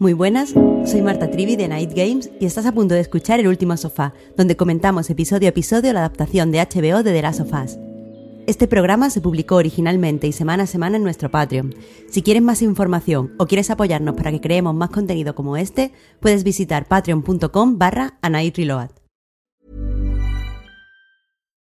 Muy buenas, soy Marta Trivi de Night Games y estás a punto de escuchar El Último Sofá, donde comentamos episodio a episodio la adaptación de HBO de The Last of Us. Este programa se publicó originalmente y semana a semana en nuestro Patreon. Si quieres más información o quieres apoyarnos para que creemos más contenido como este, puedes visitar patreon.com barra.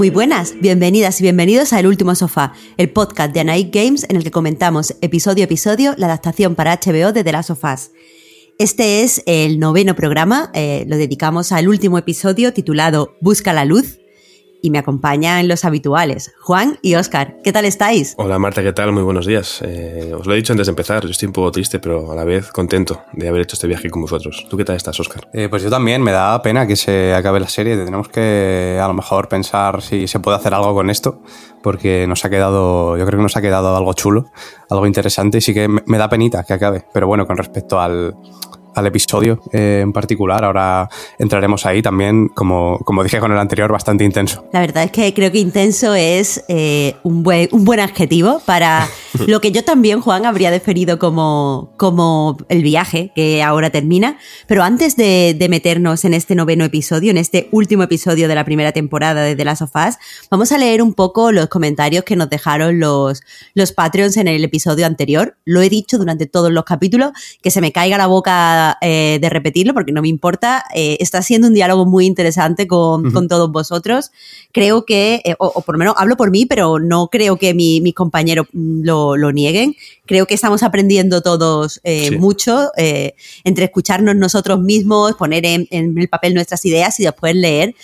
Muy buenas, bienvenidas y bienvenidos a El Último Sofá, el podcast de Night Games en el que comentamos episodio a episodio la adaptación para HBO de The Last. Este es el noveno programa, eh, lo dedicamos al último episodio titulado Busca la Luz, y me acompañan los habituales, Juan y Óscar. ¿Qué tal estáis? Hola Marta, ¿qué tal? Muy buenos días. Eh, os lo he dicho antes de empezar, yo estoy un poco triste, pero a la vez contento de haber hecho este viaje con vosotros. ¿Tú qué tal estás, Óscar? Eh, pues yo también, me da pena que se acabe la serie. Tenemos que a lo mejor pensar si se puede hacer algo con esto, porque nos ha quedado, yo creo que nos ha quedado algo chulo, algo interesante y sí que me da penita que acabe. Pero bueno, con respecto al, al episodio eh, en particular. Ahora entraremos ahí también, como, como dije con el anterior, bastante intenso. La verdad es que creo que intenso es eh, un, buen, un buen adjetivo para lo que yo también, Juan, habría definido como, como el viaje que ahora termina. Pero antes de, de, meternos en este noveno episodio, en este último episodio de la primera temporada de The Last of Us, vamos a leer un poco los comentarios que nos dejaron los, los Patreons en el episodio anterior. Lo he dicho durante todos los capítulos, que se me caiga la boca eh, de repetirlo porque no me importa. Eh, está siendo un diálogo muy interesante con, todos vosotros. Creo que, eh, o, por lo menos hablo por mí, pero no creo que mi, mis compañeros lo, nieguen. Creo que estamos aprendiendo todos mucho entre escucharnos nosotros mismos, poner en, el papel nuestras ideas y después leer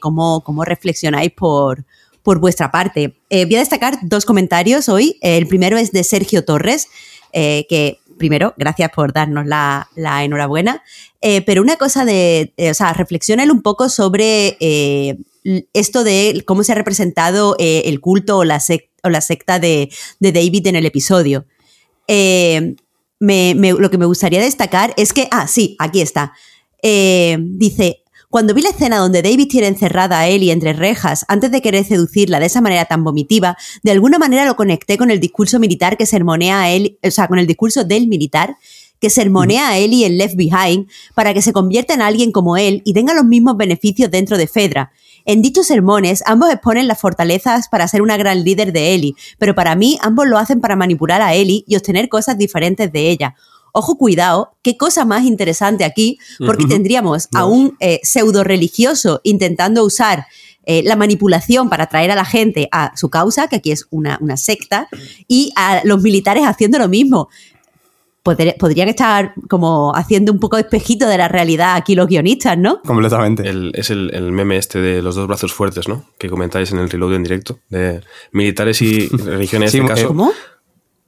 cómo, cómo reflexionáis por, por vuestra parte. voy a destacar dos comentarios hoy. El primero es de Sergio Torres, que primero, gracias por darnos la, enhorabuena. Eh, pero una cosa de, eh, o sea, reflexiona un poco sobre eh, esto de cómo se ha representado el culto o la, o la secta de, David en el episodio. lo que me gustaría destacar es que, ah, sí, aquí está. dice, cuando vi la escena donde David tiene encerrada a Ellie entre rejas antes de querer seducirla de esa manera tan vomitiva, de alguna manera lo conecté con el discurso militar que sermonea a Ellie, o sea, con el discurso del militar que sermonea a Ellie en Left Behind para que se convierta en alguien como él y tenga los mismos beneficios dentro de Fedra. En dichos sermones, ambos exponen las fortalezas para ser una gran líder de Ellie, pero para mí ambos lo hacen para manipular a Ellie y obtener cosas diferentes de ella ojo, cuidado, qué cosa más interesante aquí, porque tendríamos a un eh, pseudo religioso intentando usar eh, la manipulación para atraer a la gente a su causa, que aquí es una, secta, y a los militares haciendo lo mismo. podrían estar como haciendo un poco espejito de la realidad aquí los guionistas, ¿no? Completamente. es el, meme este de los dos brazos fuertes, ¿no? Que comentáis en el reload en directo, de militares y religiones en este caso. ¿Cómo?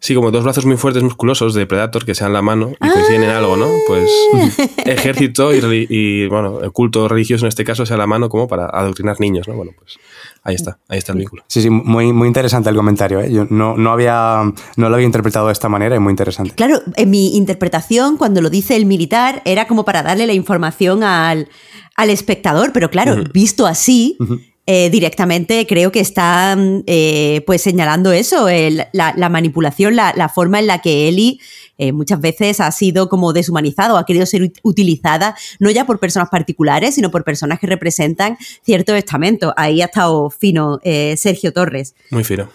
Sí, como dos brazos muy fuertes, musculosos de Predator que sean la mano y coinciden en algo, ¿no? Pues ah. ejército y, bueno, el culto religioso en este caso sea la mano como para adoctrinar niños, ¿no? Bueno, pues ahí está, ahí está el vínculo. Sí, sí, muy, muy interesante el comentario, ¿eh? Yo no, no, había, no lo había interpretado de esta manera y muy interesante. Claro, en mi interpretación, cuando lo dice el militar, era como para darle la información al, al espectador, pero claro, visto así, eh, directamente creo que están eh, pues señalando eso, la, manipulación, la, forma en la que Eli eh, muchas veces ha sido como deshumanizado, ha querido ser utilizada no ya por personas particulares, sino por personas que representan cierto estamento. Ahí ha estado fino Sergio Torres. Muy fino.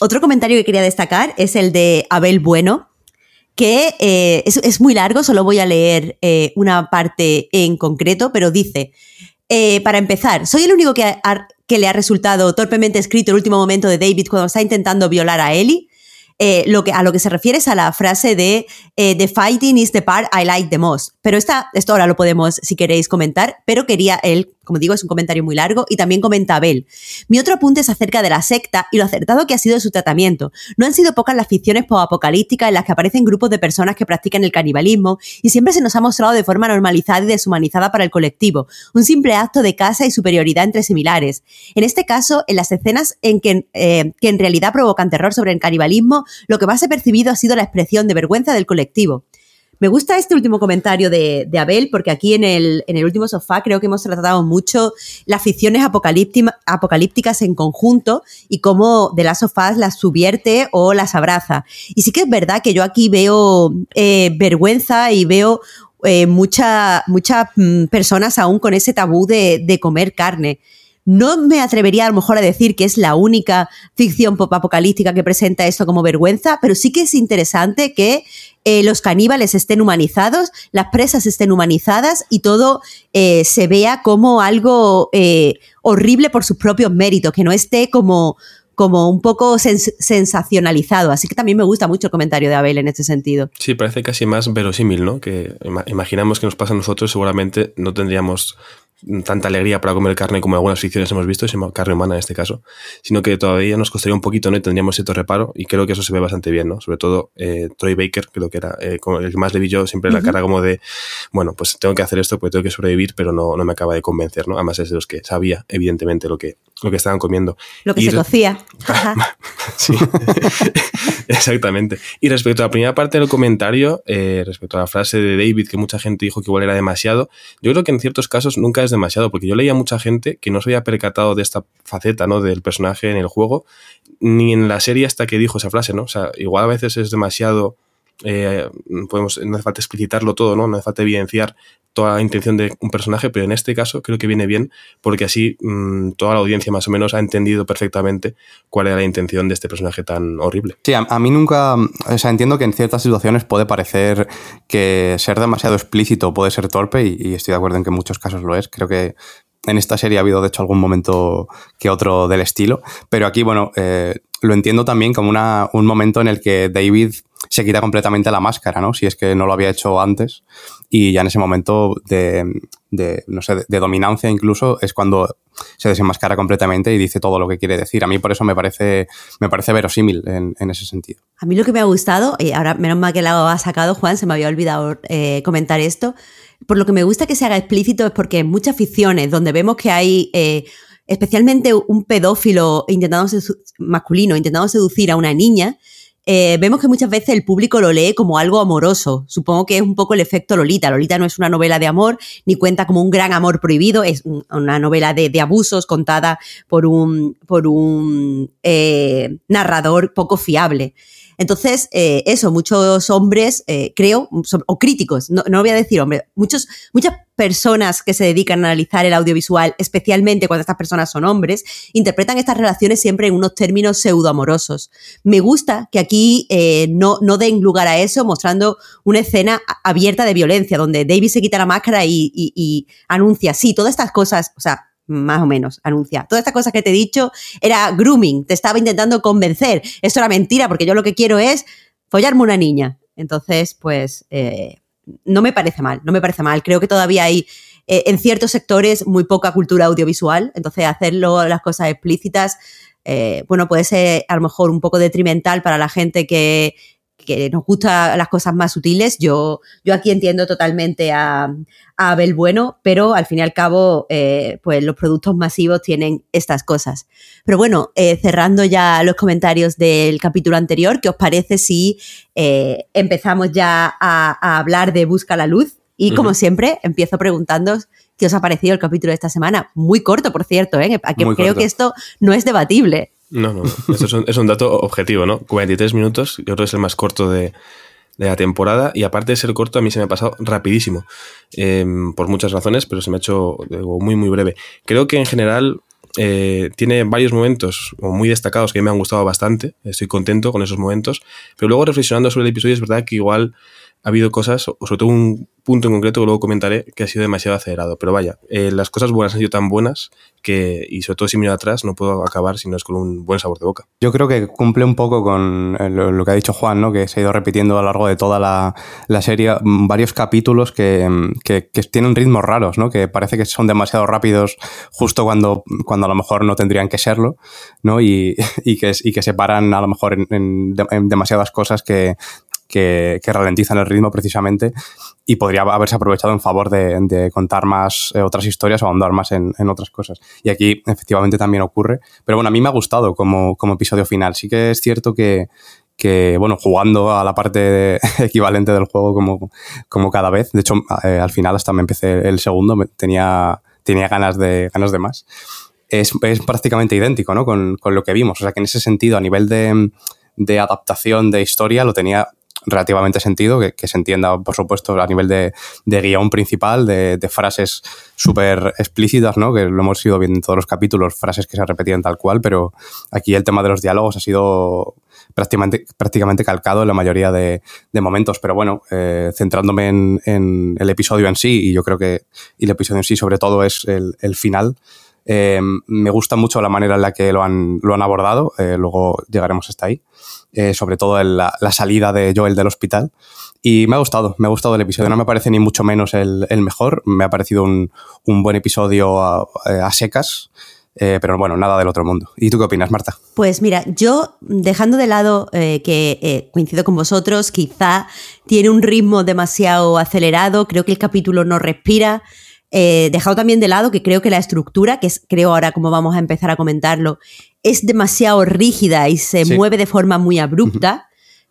Otro comentario que quería destacar es el de Abel Bueno, que es, es, muy largo, solo voy a leer una parte en concreto, pero dice, eh, para empezar, soy el único que, que, le ha resultado torpemente escrito el último momento de David cuando está intentando violar a Ellie. Eh, lo que, a lo que se refiere es a la frase de eh, The fighting is the part I like the most. Pero esta, esto ahora lo podemos, si queréis, comentar, pero quería él, como digo, es un comentario muy largo y también comenta Abel. Mi otro apunte es acerca de la secta y lo acertado que ha sido su tratamiento. No han sido pocas las ficciones apocalípticas en las que aparecen grupos de personas que practican el canibalismo y siempre se nos ha mostrado de forma normalizada y deshumanizada para el colectivo, un simple acto de casa y superioridad entre similares. En este caso, en las escenas en que, eh, que en realidad provocan terror sobre el canibalismo, lo que más he percibido ha sido la expresión de vergüenza del colectivo. Me gusta este último comentario de, Abel, porque aquí en el, en el, último sofá creo que hemos tratado mucho las ficciones apocalípticas en conjunto y cómo de las sofás las subvierte o las abraza. Y sí que es verdad que yo aquí veo eh, vergüenza y veo eh, muchas mm, personas aún con ese tabú de comer carne. No me atrevería a lo mejor a decir que es la única ficción pop apocalíptica que presenta esto como vergüenza, pero sí que es interesante que eh, los caníbales estén humanizados, las presas estén humanizadas y todo eh, se vea como algo eh, horrible por sus propios méritos, que no esté como, como un poco sensacionalizado. Así que también me gusta mucho el comentario de Abel en este sentido. Sí, parece casi más verosímil, ¿no? Que imaginamos que nos pasa a nosotros, seguramente no tendríamos tanta alegría para comer carne como algunas ficciones hemos visto, carne humana en este caso, sino que todavía nos costaría un poquito, ¿no? Y tendríamos cierto reparo y creo que eso se ve bastante bien, ¿no? Sobre todo eh, Troy Baker, creo que era eh, el que más le vi yo siempre la cara como de, bueno, pues tengo que hacer esto porque tengo que sobrevivir, pero no, no me acaba de convencer, ¿no? Además es de los que sabía, evidentemente, lo que, lo que estaban comiendo. Lo que se cocía. sí, exactamente. Y respecto a la primera parte del comentario, eh, respecto a la frase de David, que mucha gente dijo que igual era demasiado, yo creo que en ciertos casos nunca es demasiado, porque yo leía mucha gente que no se había percatado de esta faceta, ¿no? Del personaje en el juego, ni en la serie hasta que dijo esa frase, ¿no? O sea, igual a veces es demasiado eh, podemos, no hace falta explicitarlo todo, ¿no? No hace falta evidenciar toda la intención de un personaje, pero en este caso creo que viene bien porque así mm, toda la audiencia más o menos ha entendido perfectamente cuál era la intención de este personaje tan horrible. Sí, a, mí nunca, o sea, entiendo que en ciertas situaciones puede parecer que ser demasiado explícito puede ser torpe y, estoy de acuerdo en que en muchos casos lo es. Creo que en esta serie ha habido, de hecho, algún momento que otro del estilo. Pero aquí, bueno, eh, lo entiendo también como una, un momento en el que David se quita completamente la máscara, ¿no? Si es que no lo había hecho antes. Y ya en ese momento de, no sé, de, dominancia incluso es cuando se desenmascara completamente y dice todo lo que quiere decir. A mí por eso me parece, me parece verosímil en, ese sentido. A mí lo que me ha gustado, y ahora menos mal que lo ha sacado Juan, se me había olvidado eh, comentar esto, por lo que me gusta que se haga explícito es porque en muchas ficciones donde vemos que hay... Eh, especialmente un pedófilo intentando masculino intentando seducir a una niña, eh, vemos que muchas veces el público lo lee como algo amoroso. Supongo que es un poco el efecto Lolita. Lolita no es una novela de amor, ni cuenta como un gran amor prohibido, es una novela de, abusos contada por un, por un eh, narrador poco fiable. Entonces, eh, eso, muchos hombres, eh, creo, o críticos, no, no voy a decir hombres, muchos, muchas personas que se dedican a analizar el audiovisual, especialmente cuando estas personas son hombres, interpretan estas relaciones siempre en unos términos pseudoamorosos. Me gusta que aquí eh, no, no den lugar a eso, mostrando una escena abierta de violencia, donde David se quita la máscara y, y anuncia, sí, todas estas cosas, o sea, más o menos, anuncia. Todas estas cosas que te he dicho era grooming, te estaba intentando convencer. Esto era mentira porque yo lo que quiero es follarme una niña. Entonces, pues, eh, no me parece mal, no me parece mal. Creo que todavía hay eh, en ciertos sectores muy poca cultura audiovisual, entonces hacerlo las cosas explícitas, eh, bueno, puede ser a lo mejor un poco detrimental para la gente que que nos gustan las cosas más sutiles. Yo, yo aquí entiendo totalmente a, Abel Bueno, pero al fin y al cabo, eh, pues los productos masivos tienen estas cosas. Pero bueno, eh, cerrando ya los comentarios del capítulo anterior, ¿qué os parece si eh, empezamos ya a, hablar de Busca la Luz? Y como siempre, empiezo preguntando qué os ha parecido el capítulo de esta semana. Muy corto, por cierto, ¿eh? creo que esto no es debatible. No, no, Eso es un, dato objetivo, ¿no? 43 minutos, yo creo que es el más corto de, de, la temporada. Y aparte de ser corto, a mí se me ha pasado rapidísimo. Em, por muchas razones, pero se me ha hecho muy, muy breve. Creo que en general eh, tiene varios momentos muy destacados que me han gustado bastante. Estoy contento con esos momentos. Pero luego reflexionando sobre el episodio, es verdad que igual ha habido cosas, sobre todo un punto en concreto que luego comentaré que ha sido demasiado acelerado. Pero vaya, eh, las cosas buenas han sido tan buenas que, y sobre todo si miro atrás, no puedo acabar si no es con un buen sabor de boca. Yo creo que cumple un poco con eh, lo, que ha dicho Juan, ¿no? que se ha ido repitiendo a lo largo de toda la, serie mm, varios capítulos mm, que, que, tienen ritmos raros, ¿no? que parece que son demasiado rápidos justo cuando, cuando a lo mejor no tendrían que serlo, ¿no? y, y, que, y que se paran a lo mejor en demasiadas cosas que que, ralentizan el ritmo precisamente y podría haberse aprovechado en favor de, contar más eh, otras historias o ahondar más en, otras cosas. Y aquí efectivamente también ocurre. Pero bueno, a mí me ha gustado como, episodio final. Sí que es cierto que, bueno, jugando a la parte equivalente del juego como, como cada vez. De hecho, eh, al final hasta me empecé el segundo, tenía, tenía ganas de, ganas de más. Es, prácticamente idéntico, ¿no? Con, con, lo que vimos. O sea que en ese sentido, a nivel de, de adaptación de historia, lo tenía relativamente sentido, que, se entienda, por supuesto, a nivel de, guion principal, de, frases súper explícitas, ¿no? que lo hemos ido viendo en todos los capítulos, frases que se repetían tal cual, pero aquí el tema de los diálogos ha sido prácticamente, prácticamente calcado en la mayoría de, momentos. Pero bueno, eh, centrándome en, el episodio en sí, y yo creo que y el episodio en sí sobre todo es el, final, eh, me gusta mucho la manera en la que lo han, lo han abordado, eh, luego llegaremos hasta ahí. Eh, sobre todo la, salida de Joel del hospital. Y me ha gustado, me ha gustado el episodio. No me parece ni mucho menos el, mejor. Me ha parecido un, buen episodio a, secas. Eh, pero bueno, nada del otro mundo. ¿Y tú qué opinas, Marta? Pues mira, yo dejando de lado eh, que coincido con vosotros, quizá tiene un ritmo demasiado acelerado, creo que el capítulo no respira. dejado también de lado que creo que la estructura, que es creo ahora como vamos a empezar a comentarlo, es demasiado rígida y se mueve de forma muy abrupta.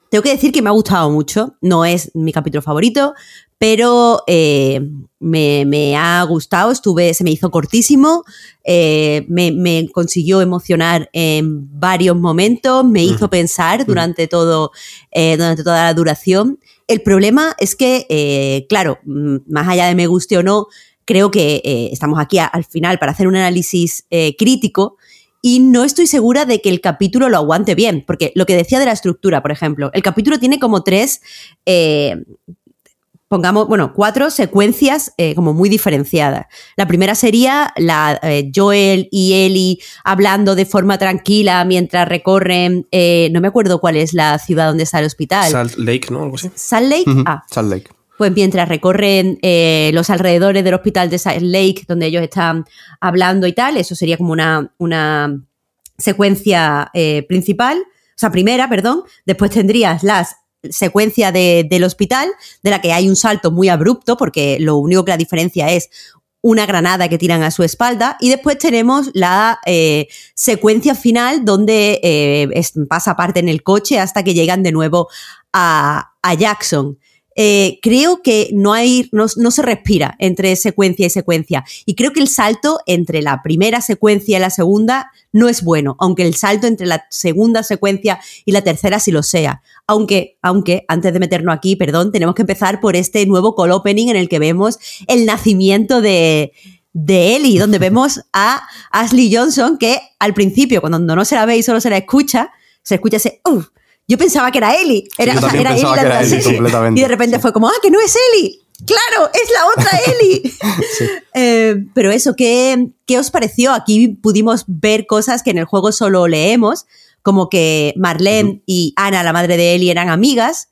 Tengo que decir que me ha gustado mucho. No es mi capítulo favorito, pero eh, me, ha gustado. Estuve, se me hizo cortísimo. Eh, me, consiguió emocionar en varios momentos. Me hizo pensar durante todo, eh, durante toda la duración. El problema es que, claro, más allá de me guste o no, creo que estamos aquí al final para hacer un análisis crítico y no estoy segura de que el capítulo lo aguante bien, porque lo que decía de la estructura, por ejemplo, el capítulo tiene como tres, eh, pongamos, bueno, cuatro secuencias eh, como muy diferenciadas. La primera sería la eh, Joel y Ellie hablando de forma tranquila mientras recorren, no me acuerdo cuál es la ciudad donde está el hospital. Salt Lake, ¿no? Algo así. Salt Lake, ah. Salt Lake pues mientras recorren eh, los alrededores del hospital de Salt Lake, donde ellos están hablando y tal, eso sería como una, una secuencia eh, principal, o sea, primera, perdón, después tendrías las secuencia del hospital, de la que hay un salto muy abrupto, porque lo único que la diferencia es una granada que tiran a su espalda, y después tenemos la eh, secuencia final donde pasa parte en el coche hasta que llegan de nuevo a, a Jackson. Eh, creo que no hay, no, se respira entre secuencia y secuencia. Y creo que el salto entre la primera secuencia y la segunda no es bueno, aunque el salto entre la segunda secuencia y la tercera sí lo sea. Aunque, aunque, antes de meternos aquí, perdón, tenemos que empezar por este nuevo call opening en el que vemos el nacimiento de, de Ellie, donde vemos a Ashley Johnson que al principio, cuando no se la ve y solo se la escucha, se escucha ese, yo pensaba que era Eli. Era, era Eli la de Y de repente fue como, ah, que no es Eli. Claro, es la otra Eli. Eh, pero eso, ¿qué, ¿qué os pareció? Aquí pudimos ver cosas que en el juego solo leemos, como que Marlene y Ana, la madre de Eli, eran amigas.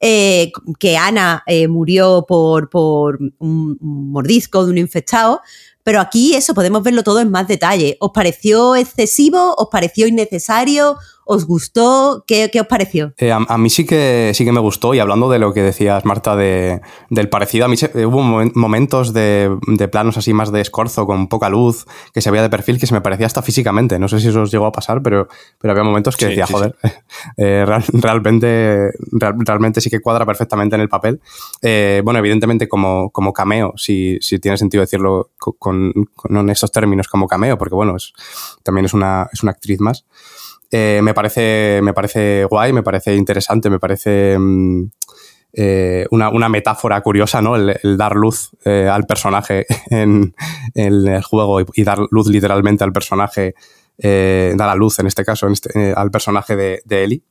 Eh, que Ana eh, murió por, por un, mordisco de un infectado, pero aquí eso podemos verlo todo en más detalle. ¿Os pareció excesivo? ¿Os pareció innecesario? ¿Os gustó? ¿Qué, os pareció? Eh, a, mí sí que, sí que me gustó y hablando de lo que decías, Marta, de, del parecido, a mí eh, hubo momentos de, planos así más de escorzo, con poca luz, que se veía de perfil, que se me parecía hasta físicamente. No sé si eso os llegó a pasar, pero, pero había momentos que decía, joder, eh, realmente, realmente sí que cuadra perfectamente en el papel. bueno, evidentemente como, como cameo, si, si tiene sentido decirlo con, con, estos términos como cameo, porque bueno, es, también es una, es una actriz más. Eh, me, parece, me parece guay, me parece interesante, me parece mm, eh, una, metáfora curiosa, ¿no? El, dar luz eh, al personaje en, el juego y, dar luz literalmente al personaje, dar a luz en este caso este, al personaje de, de Ellie.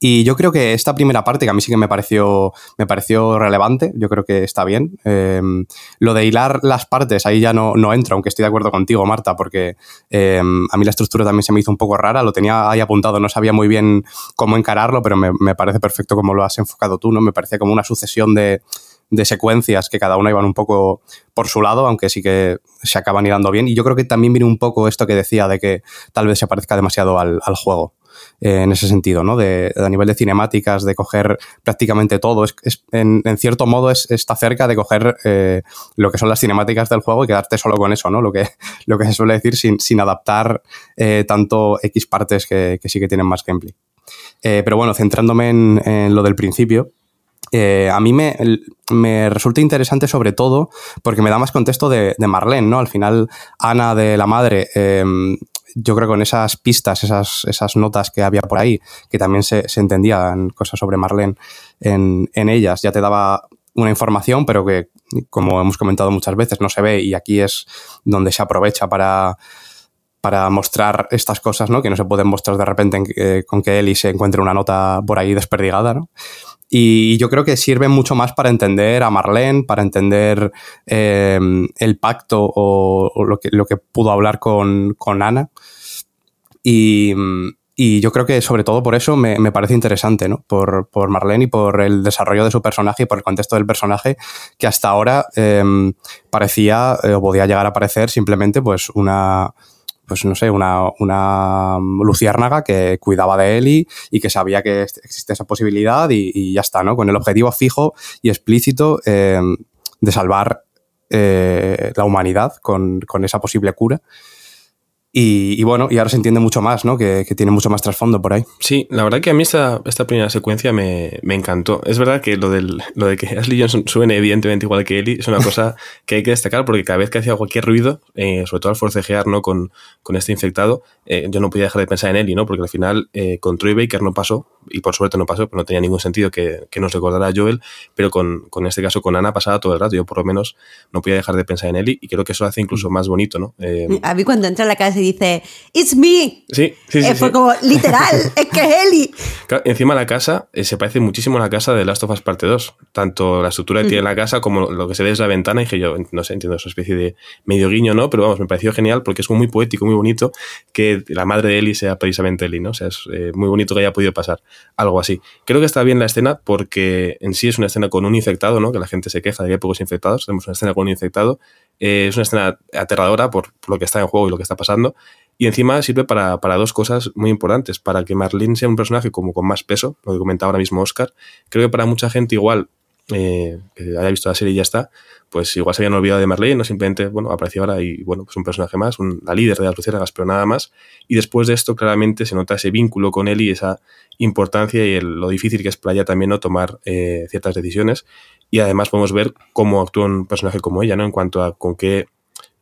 Y yo creo que esta primera parte, que a mí sí que me pareció, me pareció relevante, yo creo que está bien. Em, lo de hilar las partes, ahí ya no, no entro, aunque estoy de acuerdo contigo, Marta, porque em, a mí la estructura también se me hizo un poco rara, lo tenía ahí apuntado, no sabía muy bien cómo encararlo, pero me, me parece perfecto como lo has enfocado tú, ¿no? Me parecía como una sucesión de, de secuencias que cada una iban un poco por su lado, aunque sí que se acaban irando bien. Y yo creo que también viene un poco esto que decía de que tal vez se parezca demasiado al juego. Eh, en ese sentido, ¿no? De, a nivel de cinemáticas, de coger prácticamente todo. Es, en, cierto modo es, está cerca de coger eh, lo que son las cinemáticas del juego y quedarte solo con eso, ¿no? Lo que, lo que se suele decir sin, sin adaptar eh, tanto X partes que, que, sí que tienen más gameplay. pero bueno, centrándome en, lo del principio, a mí me, me, resulta interesante sobre todo porque me da más contexto de, Marlene, ¿no? Al final, Ana de la madre, yo creo que con esas pistas, esas, esas notas que había por ahí, que también se, se entendían cosas sobre Marlene en, en ellas, ya te daba una información, pero que, como hemos comentado muchas veces, no se ve y aquí es donde se aprovecha para, para mostrar estas cosas, ¿no? Que no se pueden mostrar de repente eh, con que Eli se encuentre una nota por ahí desperdigada, ¿no? Y yo creo que sirve mucho más para entender a Marlene, para entender eh, el pacto o, o, lo, que, lo que pudo hablar con, con Ana. Y, y, yo creo que sobre todo por eso me, me parece interesante, ¿no? Por, por, Marlene y por el desarrollo de su personaje y por el contexto del personaje, que hasta ahora eh, parecía eh, o podía llegar a parecer simplemente pues una pues no sé, una, una luciérnaga que cuidaba de él y, y que sabía que existe esa posibilidad y, ya está, ¿no? Con el objetivo fijo y explícito eh, de salvar eh, la humanidad con, con, esa posible cura. Y, y, bueno, y ahora se entiende mucho más, ¿no? Que, que, tiene mucho más trasfondo por ahí. Sí, la verdad que a mí esta, esta primera secuencia me, me, encantó. Es verdad que lo, del, lo de que Ashley Johnson suene evidentemente igual que Ellie es una cosa que hay que destacar porque cada vez que hacía cualquier ruido, eh, sobre todo al forcejear ¿no? con, con este infectado, eh, yo no podía dejar de pensar en Ellie, ¿no? Porque al final eh, con Troy Baker no pasó, y por suerte no pasó, pero no tenía ningún sentido que, que nos recordara a Joel, pero con, con, este caso con Ana pasaba todo el rato. Yo por lo menos no podía dejar de pensar en Ellie y creo que eso lo hace incluso más bonito, ¿no? a mí cuando entra a la casa y dice, It's me. Sí, sí, sí. Eh, fue sí. como, literal, es que es Eli. Claro, encima la casa eh, se parece muchísimo a la casa de Last of Us Parte 2. Tanto la estructura que tiene la casa como lo que se ve desde la ventana. Y dije yo, no sé, entiendo esa especie de medio guiño, ¿no? Pero vamos, me pareció genial porque es muy poético, muy bonito que la madre de Eli sea precisamente Eli, ¿no? O sea, es eh, muy bonito que haya podido pasar algo así. Creo que está bien la escena porque en sí es una escena con un infectado, ¿no? Que la gente se queja de que hay pocos infectados. Tenemos una escena con un infectado. Eh, es una escena aterradora por, lo que está en juego y lo que está pasando. Y encima sirve para, para, dos cosas muy importantes. Para que Marlene sea un personaje como con más peso, lo que comentaba ahora mismo Oscar. Creo que para mucha gente igual, eh, que haya visto la serie y ya está, pues igual se habían olvidado de Marlene, no simplemente, bueno, apareció ahora y, bueno, pues un personaje más, un, la líder de las luciérnagas, pero nada más. Y después de esto, claramente se nota ese vínculo con él y esa importancia y lo difícil que es para ella también no tomar eh, ciertas decisiones. Y además podemos ver cómo actúa un personaje como ella, ¿no? En cuanto a con qué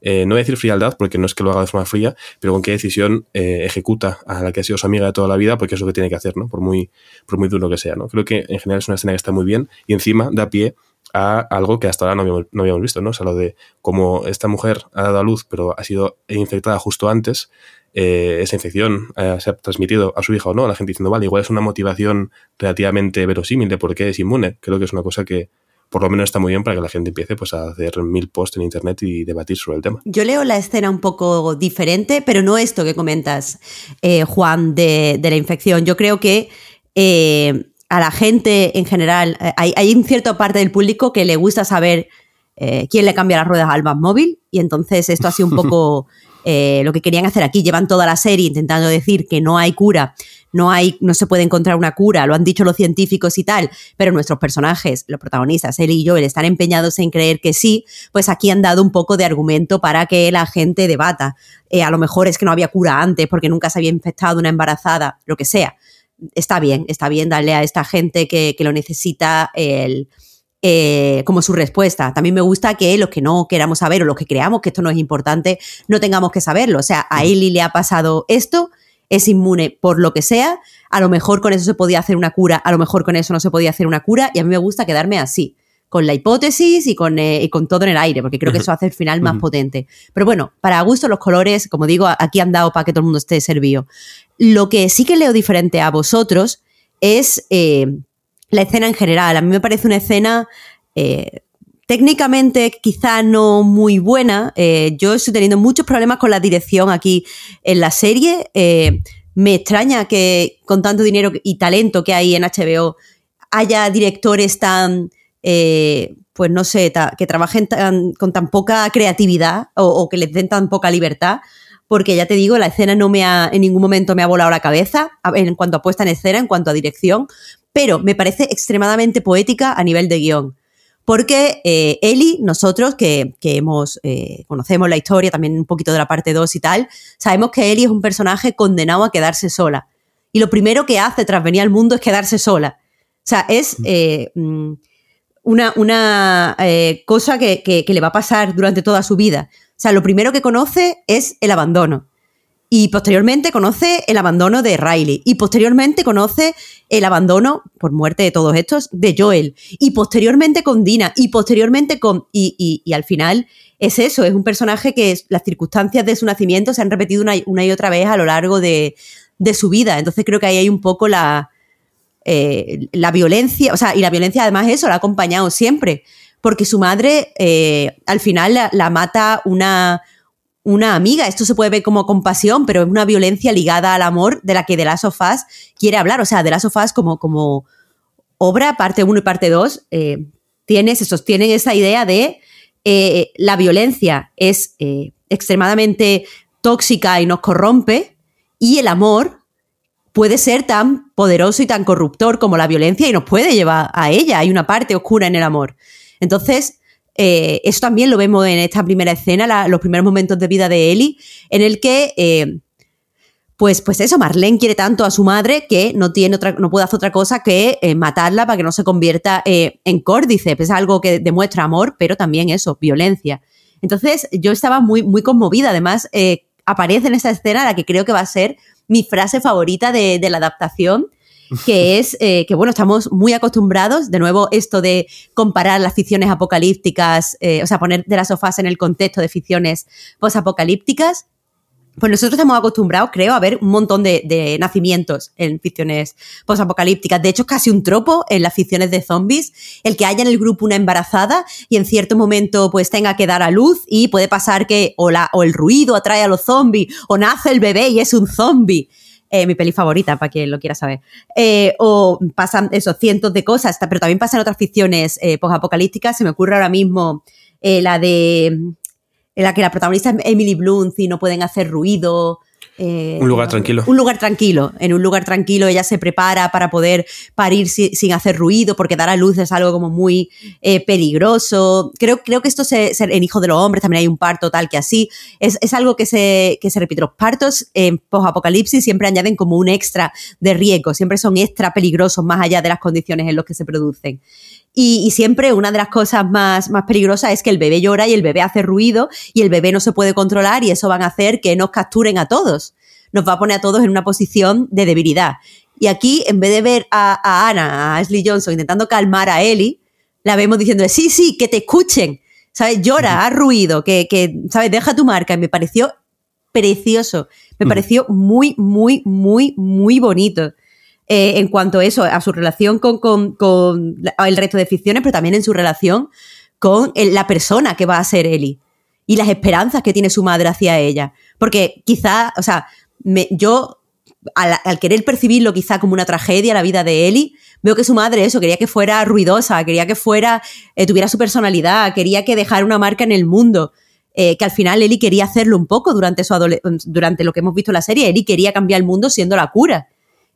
eh, no voy a decir frialdad, porque no es que lo haga de forma fría, pero con qué decisión eh, ejecuta a la que ha sido su amiga de toda la vida, porque es lo que tiene que hacer, ¿no? Por muy, por muy duro que sea, ¿no? Creo que en general es una escena que está muy bien y encima da pie a algo que hasta ahora no habíamos, visto, ¿no? O sea, lo de cómo esta mujer ha dado a luz, pero ha sido infectada justo antes, eh, esa infección eh, se ha transmitido a su hija o no, la gente diciendo, vale, igual es una motivación relativamente verosímil de por qué es inmune. Creo que es una cosa que, por lo menos está muy bien para que la gente empiece pues, a hacer mil posts en internet y debatir sobre el tema. Yo leo la escena un poco diferente, pero no esto que comentas, eh, Juan, de, de, la infección. Yo creo que eh, a la gente en general, eh, hay, hay un cierta parte del público que le gusta saber eh, quién le cambia las ruedas al móvil y entonces esto ha sido un poco eh, lo que querían hacer aquí. Llevan toda la serie intentando decir que no hay cura, no, hay, no se puede encontrar una cura, lo han dicho los científicos y tal, pero nuestros personajes, los protagonistas, él y Joel, están empeñados en creer que sí, pues aquí han dado un poco de argumento para que la gente debata. Eh, a lo mejor es que no había cura antes porque nunca se había infectado una embarazada, lo que sea. Está bien, está bien darle a esta gente que, que lo necesita el, eh, como su respuesta. También me gusta que los que no queramos saber o los que creamos que esto no es importante, no tengamos que saberlo. O sea, a Eli le ha pasado esto, es inmune por lo que sea, a lo mejor con eso se podía hacer una cura, a lo mejor con eso no se podía hacer una cura, y a mí me gusta quedarme así, con la hipótesis y con, eh, y con todo en el aire, porque creo que eso hace el final más potente. Pero bueno, para gusto los colores, como digo, aquí han dado para que todo el mundo esté servido. Lo que sí que leo diferente a vosotros es eh, la escena en general. A mí me parece una escena eh, técnicamente quizá no muy buena. Eh, yo estoy teniendo muchos problemas con la dirección aquí en la serie. me extraña que con tanto dinero y talento que hay en HBO haya directores tan pues no sé, que trabajen con tan poca creatividad o, que les den tan poca libertad, porque ya te digo, la escena no me ha, en ningún momento me ha volado la cabeza en cuanto a puesta en escena, en cuanto a dirección, pero me parece extremadamente poética a nivel de guion. Porque eh, Eli, nosotros que, hemos, eh, conocemos la historia, también un poquito de la parte 2 y tal, sabemos que Eli es un personaje condenado a quedarse sola. Y lo primero que hace tras venir al mundo es quedarse sola. O sea, es... Eh, mm, una, una eh, cosa que, que, le va a pasar durante toda su vida. O sea, lo primero que conoce es el abandono. Y posteriormente conoce el abandono de Riley. Y posteriormente conoce el abandono, por muerte de todos estos, de Joel. Y posteriormente con Dina. Y posteriormente con... Y, y, al final es eso, es un personaje que las circunstancias de su nacimiento se han repetido una, una y otra vez a lo largo de, de, su vida. Entonces creo que ahí hay un poco la, eh, la violencia, o sea, y la violencia además eso la ha acompañado siempre, porque su madre eh, al final la, mata una, una amiga. Esto se puede ver como compasión, pero es una violencia ligada al amor de la que Last of Us quiere hablar. O sea, Last of Us como, como obra, parte 1 y parte 2, eh, sostienen esa idea de la violencia es extremadamente tóxica y nos corrompe, y el amor puede ser tan poderoso y tan corruptor como la violencia y nos puede llevar a ella. Hay una parte oscura en el amor. Entonces, eh, eso también lo vemos en esta primera escena, los primeros momentos de vida de Ellie, en el que, eh, pues, pues eso, Marlene quiere tanto a su madre que no, tiene otra, no puede hacer otra cosa que eh, matarla para que no se convierta en córdice. Es algo que demuestra amor, pero también eso, violencia. Entonces, yo estaba muy, muy conmovida. Además, aparece en esa escena la que creo que va a ser mi frase favorita de, la adaptación, que es eh, que, bueno, estamos muy acostumbrados, de nuevo, esto de comparar las ficciones apocalípticas, eh, o sea, poner de las sofás en el contexto de ficciones posapocalípticas, pues nosotros estamos acostumbrados, creo, a ver un montón de, nacimientos en ficciones posapocalípticas. De hecho, es casi un tropo en las ficciones de zombies, el que haya en el grupo una embarazada y en cierto momento pues tenga que dar a luz y puede pasar que o, la, o el ruido atrae a los zombies o nace el bebé y es un zombie. Eh, mi peli favorita, para quien lo quiera saber. Eh, o pasan esos cientos de cosas, pero también pasan otras ficciones eh, posapocalípticas. Se me ocurre ahora mismo la de en la que la protagonista es Emily Blunt y no pueden hacer ruido. Eh, un lugar tranquilo. Un lugar tranquilo. En un lugar tranquilo ella se prepara para poder parir sin hacer ruido, porque dar a luz es algo como muy eh, peligroso. Creo, creo que esto se, en Hijo de los Hombres también hay un parto tal que así. Es, es algo que se, que se repite. Los partos en post-apocalipsis siempre añaden como un extra de riesgo, siempre son extra peligrosos más allá de las condiciones en las que se producen. Y, siempre una de las cosas más, más peligrosas es que el bebé llora y el bebé hace ruido y el bebé no se puede controlar y eso van a hacer que nos capturen a todos. Nos va a poner a todos en una posición de debilidad. Y aquí, en vez de ver a, a Ana, a Ashley Johnson intentando calmar a Ellie, la vemos diciendo, sí, sí, que te escuchen. ¿Sabes? Llora, haz ruido, que, que, ¿sabes? Deja tu marca. Y me pareció precioso. Me pareció muy, muy, muy, muy bonito. Eh, en cuanto a eso, a su relación con, el resto de ficciones, pero también en su relación con la persona que va a ser Ellie y las esperanzas que tiene su madre hacia ella. Porque quizá, o sea, yo al, querer percibirlo quizá como una tragedia la vida de Ellie, veo que su madre eso, quería que fuera ruidosa, quería que fuera, eh, tuviera su personalidad, quería que dejara una marca en el mundo. Eh, que al final Ellie quería hacerlo un poco durante, su durante lo que hemos visto en la serie. Ellie quería cambiar el mundo siendo la cura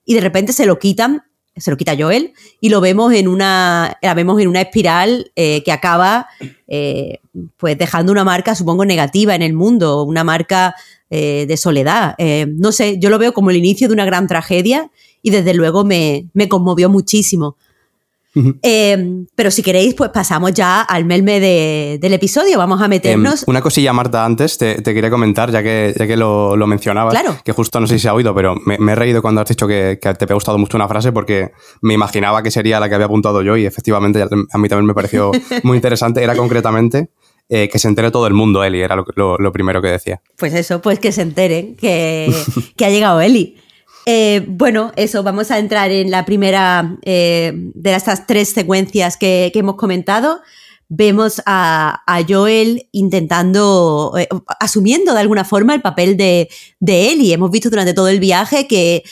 y de repente se lo quitan, se lo quita Joel y lo vemos en una, la vemos en una espiral eh, que acaba eh, pues dejando una marca, supongo, negativa en el mundo, una marca eh, de soledad. no sé, yo lo veo como el inicio de una gran tragedia y desde luego me, me conmovió muchísimo. Em, pero si queréis, pues pasamos ya al melme del episodio. Vamos a em, meternos. una cosilla, Marta, antes te, quería comentar, ya que, ya que lo, lo mencionabas. Que justo no sé si se ha oído, pero me, he reído cuando has dicho que, te ha gustado mucho una frase porque me imaginaba que sería la que había apuntado yo y efectivamente a mí también me pareció muy interesante. Era concretamente. Eh, que se entere todo el mundo, Eli, era lo, primero que decía. Pues eso, pues que se enteren que, que ha llegado Eli. Eh, bueno, eso, vamos a entrar en la primera eh, de estas tres secuencias que, hemos comentado. Vemos a, Joel intentando, eh, asumiendo de alguna forma el papel de, de y Hemos visto durante todo el viaje que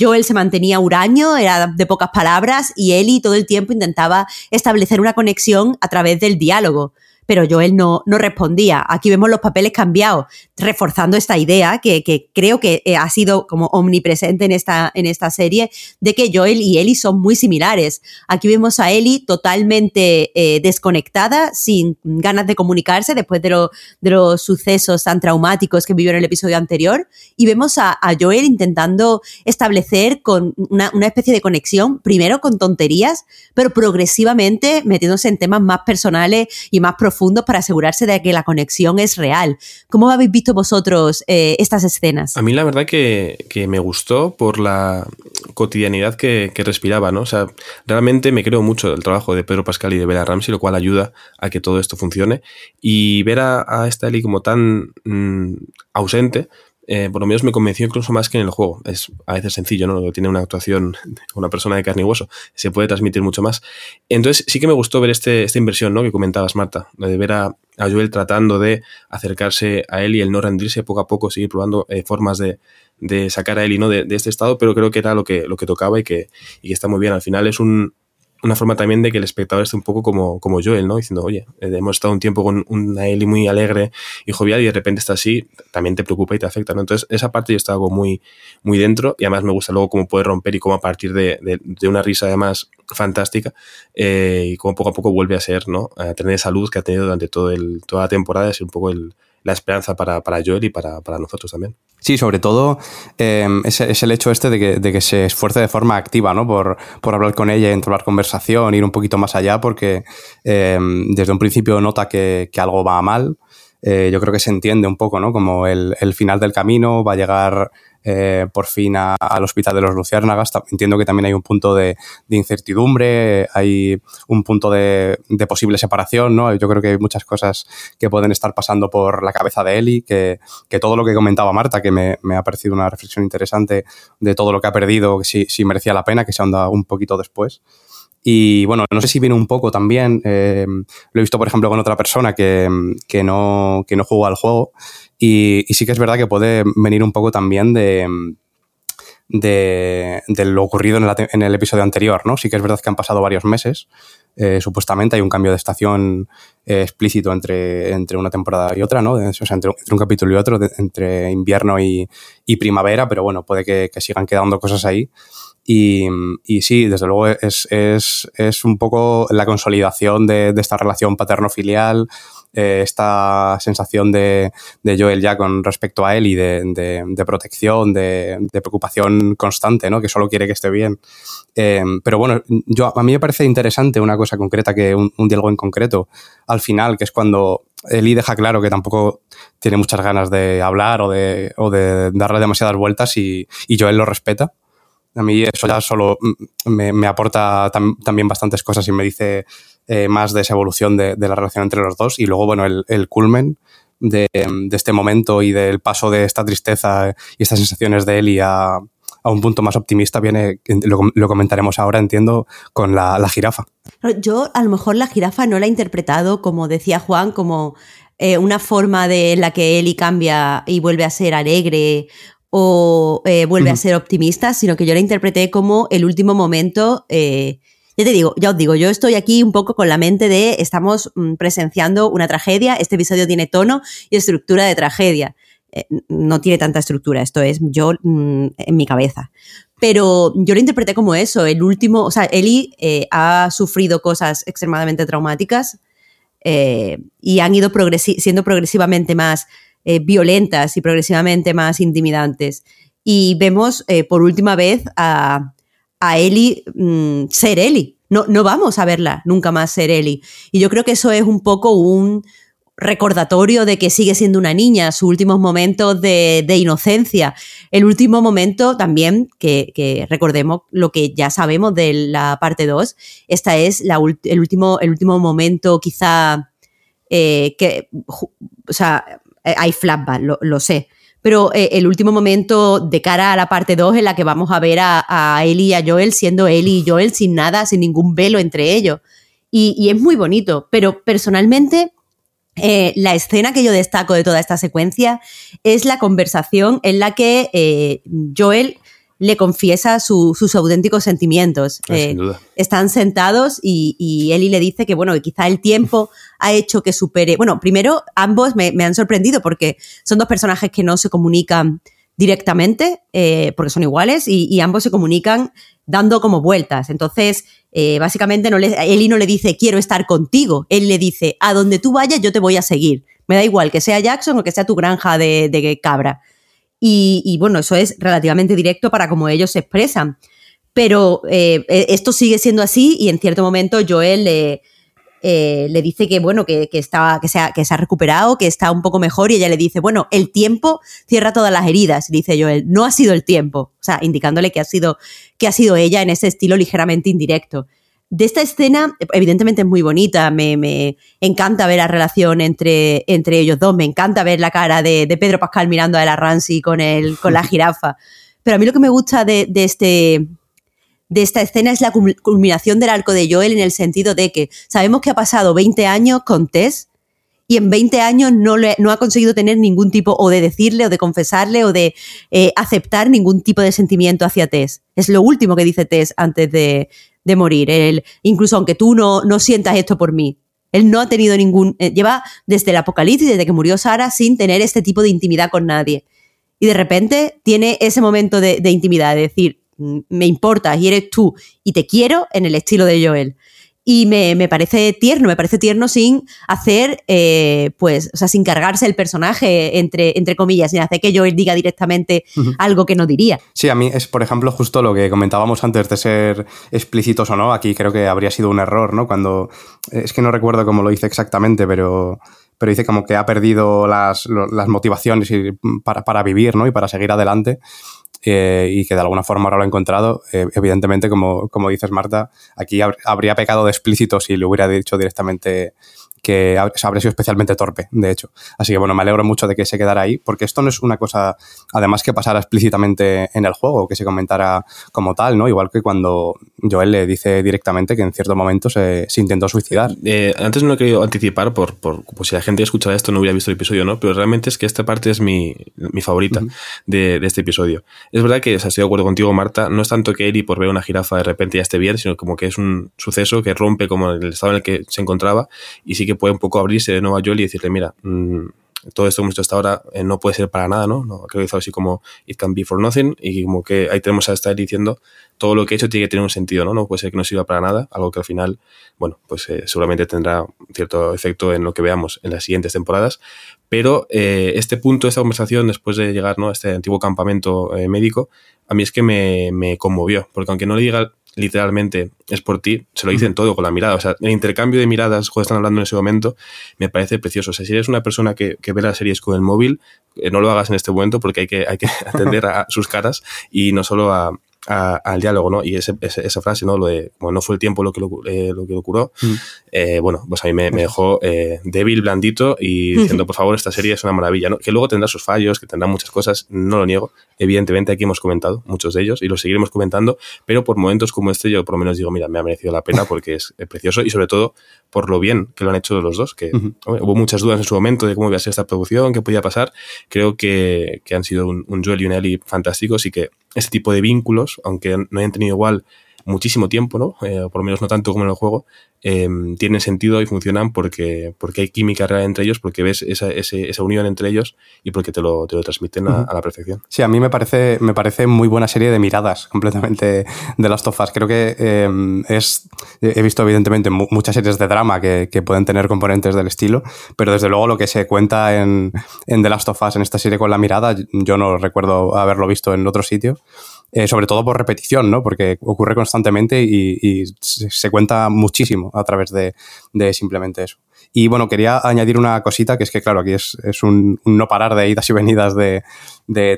Joel se mantenía huraño, era de pocas palabras, y Ellie todo el tiempo intentaba establecer una conexión a través del diálogo pero Joel no, no respondía. Aquí vemos los papeles cambiados, reforzando esta idea que, creo que eh, ha sido como omnipresente en esta, en esta serie, de que Joel y Ellie son muy similares. Aquí vemos a Ellie totalmente eh, desconectada, sin ganas de comunicarse después de, de, los sucesos tan traumáticos que vivió en el episodio anterior, y vemos a, Joel intentando establecer con una, una especie de conexión, primero con tonterías, pero progresivamente metiéndose en temas más personales y más profundos profundos para asegurarse de que la conexión es real. ¿Cómo habéis visto vosotros eh, estas escenas? A mí la verdad que, me gustó por la cotidianidad que, respiraba, ¿no? O sea, realmente me creo mucho del trabajo de Pedro Pascal y de Bella Ramsey, lo cual ayuda a que todo esto funcione. Y ver a, Ellie como tan mm, ausente, eh, por lo menos me convenció incluso más que en el juego. Es a veces sencillo, ¿no? Tiene una actuación, una persona de carne y hueso, se puede transmitir mucho más. Entonces sí que me gustó ver este, esta inversión, ¿no? Que comentabas, Marta, de ver a, Joel tratando de acercarse a él y el no rendirse poco a poco, seguir probando eh, formas de, sacar a él y ¿no? De, de, este estado, pero creo que era lo que, lo que tocaba y que, y que está muy bien. Al final es un, una forma también de que el espectador esté un poco como, como Joel, ¿no? Diciendo, oye, eh, hemos estado un tiempo con una Ellie muy alegre y jovial y de repente está así, también te preocupa y te afecta, ¿no? Entonces, esa parte yo estaba muy, muy dentro y además me gusta luego cómo puede romper y cómo a partir de, de, una risa además fantástica eh, y cómo poco a poco vuelve a ser, ¿no? A tener esa luz que ha tenido durante todo el, toda la temporada, es un poco el, la esperanza para, para Joel y para, para, nosotros también. Sí, sobre todo eh, es, el hecho este de que, de que, se esfuerce de forma activa, ¿no? Por, por hablar con ella, entablar conversación, ir un poquito más allá, porque eh, desde un principio nota que, que algo va mal. Eh, yo creo que se entiende un poco, ¿no? Como el, el final del camino va a llegar eh, por fin al hospital de los Luciérnagas. Entiendo que también hay un punto de, incertidumbre, hay un punto de, posible separación, ¿no? Yo creo que hay muchas cosas que pueden estar pasando por la cabeza de Eli, que, todo lo que comentaba Marta, que me, ha parecido una reflexión interesante de todo lo que ha perdido, si, si merecía la pena, que se anda un poquito después. Y bueno, no sé si viene un poco también, eh, lo he visto por ejemplo con otra persona que, que, no, que no jugó al juego y, sí que es verdad que puede venir un poco también de, de, lo ocurrido en, el episodio anterior, ¿no? Sí que es verdad que han pasado varios meses. Eh, supuestamente hay un cambio de estación eh, explícito entre, entre una temporada y otra, ¿no? O sea, entre, un capítulo y otro, entre invierno y, primavera, pero bueno, puede que, sigan quedando cosas ahí. Y, y sí, desde luego es, es, es, un poco la consolidación de, de esta relación paterno-filial, eh, esta sensación de, de, Joel ya con respecto a él y de, de, protección, de, preocupación constante, ¿no? Que solo quiere que esté bien. Eh, pero bueno, yo, a mí me parece interesante una cosa concreta, que un, diálogo en concreto, al final, que es cuando Eli deja claro que tampoco tiene muchas ganas de hablar o de, o de darle demasiadas vueltas y, y Joel lo respeta. A mí eso ya solo me, me aporta también bastantes cosas y me dice eh, más de esa evolución de, la relación entre los dos. Y luego, bueno, el, culmen de, este momento y del paso de esta tristeza y estas sensaciones de Eli a, a un punto más optimista viene, lo, comentaremos ahora, entiendo, con la, jirafa. Yo a lo mejor la jirafa no la he interpretado, como decía Juan, como eh, una forma de la que Eli cambia y vuelve a ser alegre o eh, vuelve a ser optimista, sino que yo la interpreté como el último momento ya te digo, ya os digo, yo estoy aquí un poco con la mente de estamos mm, presenciando una tragedia, este episodio tiene tono y estructura de tragedia. Eh, no tiene tanta estructura, esto es yo mm, en mi cabeza. Pero yo lo interpreté como eso, el último, o sea, Eli eh, ha sufrido cosas extremadamente traumáticas eh, y han ido siendo progresivamente más violentas y progresivamente más intimidantes. Y vemos por última vez a, a Eli mm, ser Eli. No, no vamos a verla nunca más ser Eli. Y yo creo que eso es un poco un recordatorio de que sigue siendo una niña, sus últimos momentos de, inocencia. El último momento también, que, recordemos lo que ya sabemos de la parte 2, esta es la, el, último, el último momento quizá eh, que, o sea, hay flashback, lo, lo sé, pero eh, el último momento de cara a la parte 2 en la que vamos a ver a, a Ellie y a Joel siendo Ellie y Joel sin nada, sin ningún velo entre ellos. Y, es muy bonito, pero personalmente eh, la escena que yo destaco de toda esta secuencia es la conversación en la que eh, Joel le confiesa sus auténticos sentimientos. Ah, sin duda. Están sentados y, y, Ellie le dice que, bueno, que quizá el tiempo ha hecho que supere. Bueno, primero, ambos me, me han sorprendido porque son dos personajes que no se comunican directamente, eh, porque son iguales, y, ambos se comunican dando como vueltas. Entonces, eh, básicamente, no le, Eli no le dice quiero estar contigo, él le dice a donde tú vayas yo te voy a seguir. Me da igual que sea Jackson o que sea tu granja de, cabra. Y, bueno, eso es relativamente directo para cómo ellos se expresan. Pero eh, esto sigue siendo así y en cierto momento Joel le eh, dice que, bueno, que, está, que, se ha, que se ha recuperado, que está un poco mejor y ella le dice, bueno, el tiempo cierra todas las heridas, dice Joel, no ha sido el tiempo, o sea, indicándole que ha sido, que ha sido ella en ese estilo ligeramente indirecto. De esta escena, evidentemente es muy bonita, me, me encanta ver la relación entre, entre ellos dos, me encanta ver la cara de, de Pedro Pascal mirando a la Ramsey con, el, con la jirafa. Pero a mí lo que me gusta de, de este, de esta escena es la culminación del arco de Joel en el sentido de que sabemos que ha pasado 20 años con Tess y en 20 años no, le, no ha conseguido tener ningún tipo o de decirle o de confesarle o de eh, aceptar ningún tipo de sentimiento hacia Tess. Es lo último que dice Tess antes de, de morir. Él, incluso aunque tú no, no sientas esto por mí. Él no ha tenido ningún... Eh, lleva desde el apocalipsis, desde que murió Sara, sin tener este tipo de intimidad con nadie. Y de repente tiene ese momento de, de intimidad, de decir, me importas y eres tú y te quiero en el estilo de Joel. Y me, parece tierno, me parece tierno sin hacer, eh, pues, o sea, sin cargarse el personaje, entre, entre comillas, sin hacer que Joel diga directamente algo que no diría. Sí, a mí es, por ejemplo, justo lo que comentábamos antes de ser explícitos o no. Aquí creo que habría sido un error, ¿no? Cuando. Es que no recuerdo cómo lo dice exactamente, pero pero dice como que ha perdido las, las motivaciones para, para, vivir ¿no? y para seguir adelante. Eh, y que de alguna forma ahora lo ha encontrado. Eh, evidentemente, como, como dices, Marta, aquí habría pecado de explícito si le hubiera dicho directamente que habría sido especialmente torpe, de hecho. Así que bueno, me alegro mucho de que se quedara ahí, porque esto no es una cosa, además que pasara explícitamente en el juego, que se comentara como tal, ¿no? Igual que cuando Joel le dice directamente que en cierto momento se, intentó suicidar. Eh, antes no he querido anticipar, por, por pues si la gente escuchado esto no hubiera visto el episodio, ¿no? Pero realmente es que esta parte es mi, mi favorita de, de, este episodio. Es verdad que, o sea, estoy de acuerdo contigo, Marta, no es tanto que Eri por ver una jirafa de repente ya esté bien, sino como que es un suceso que rompe como el estado en el que se encontraba y sí que puede un poco abrirse de nuevo a Joel y decirle, mira, mmm, todo esto que hemos hecho hasta ahora eh, no puede ser para nada, ¿no? no creo que hizo así como it can be for nothing y como que ahí tenemos a estar diciendo todo lo que he hecho tiene que tener un sentido, ¿no? No puede ser que no sirva para nada, algo que al final, bueno, pues eh, seguramente tendrá cierto efecto en lo que veamos en las siguientes temporadas, pero eh, este punto, esta conversación después de llegar ¿no? a este antiguo campamento médico, a mí es que me, me conmovió, porque aunque no le diga literalmente es por ti, se lo dicen todo con la mirada. O sea, el intercambio de miradas cuando están hablando en ese momento me parece precioso. O sea, si eres una persona que, que ve las series con el móvil, eh, no lo hagas en este momento porque hay que, hay que atender a sus caras y no solo a, al diálogo, ¿no? Y ese, esa frase, ¿no? Lo de, bueno, no fue el tiempo lo que lo, eh, lo que lo curó, mm. eh, bueno, pues a mí me, me dejó eh, débil, blandito y diciendo, por favor, esta serie es una maravilla, ¿no? Que luego tendrá sus fallos, que tendrá muchas cosas, no lo niego, evidentemente aquí hemos comentado muchos de ellos y los seguiremos comentando, pero por momentos como este yo por lo menos digo, mira, me ha merecido la pena porque es precioso y sobre todo por lo bien que lo han hecho los dos, que hubo muchas dudas en su momento de cómo iba a ser esta producción, qué podía pasar, creo que, que han sido un, un Joel y un Ellie fantásticos y que este tipo de vínculos, aunque no hayan tenido igual muchísimo tiempo, ¿no? Eh, por lo menos no tanto como en el juego, eh, tienen sentido y funcionan porque, porque hay química real entre ellos, porque ves esa, esa unión entre ellos y porque te lo, te lo transmiten a, la perfección. Sí, a mí me parece, me parece muy buena serie de miradas completamente de las tofas. Creo que eh, es. He visto, evidentemente, muchas series de drama que, que, pueden tener componentes del estilo, pero desde luego lo que se cuenta en, en The Last of Us, en esta serie con la mirada, yo no recuerdo haberlo visto en otro sitio. Eh, sobre todo por repetición, ¿no? Porque ocurre constantemente y, se, cuenta muchísimo a través de, simplemente eso. Y bueno, quería añadir una cosita, que es que claro, aquí es, un, no parar de idas y venidas de,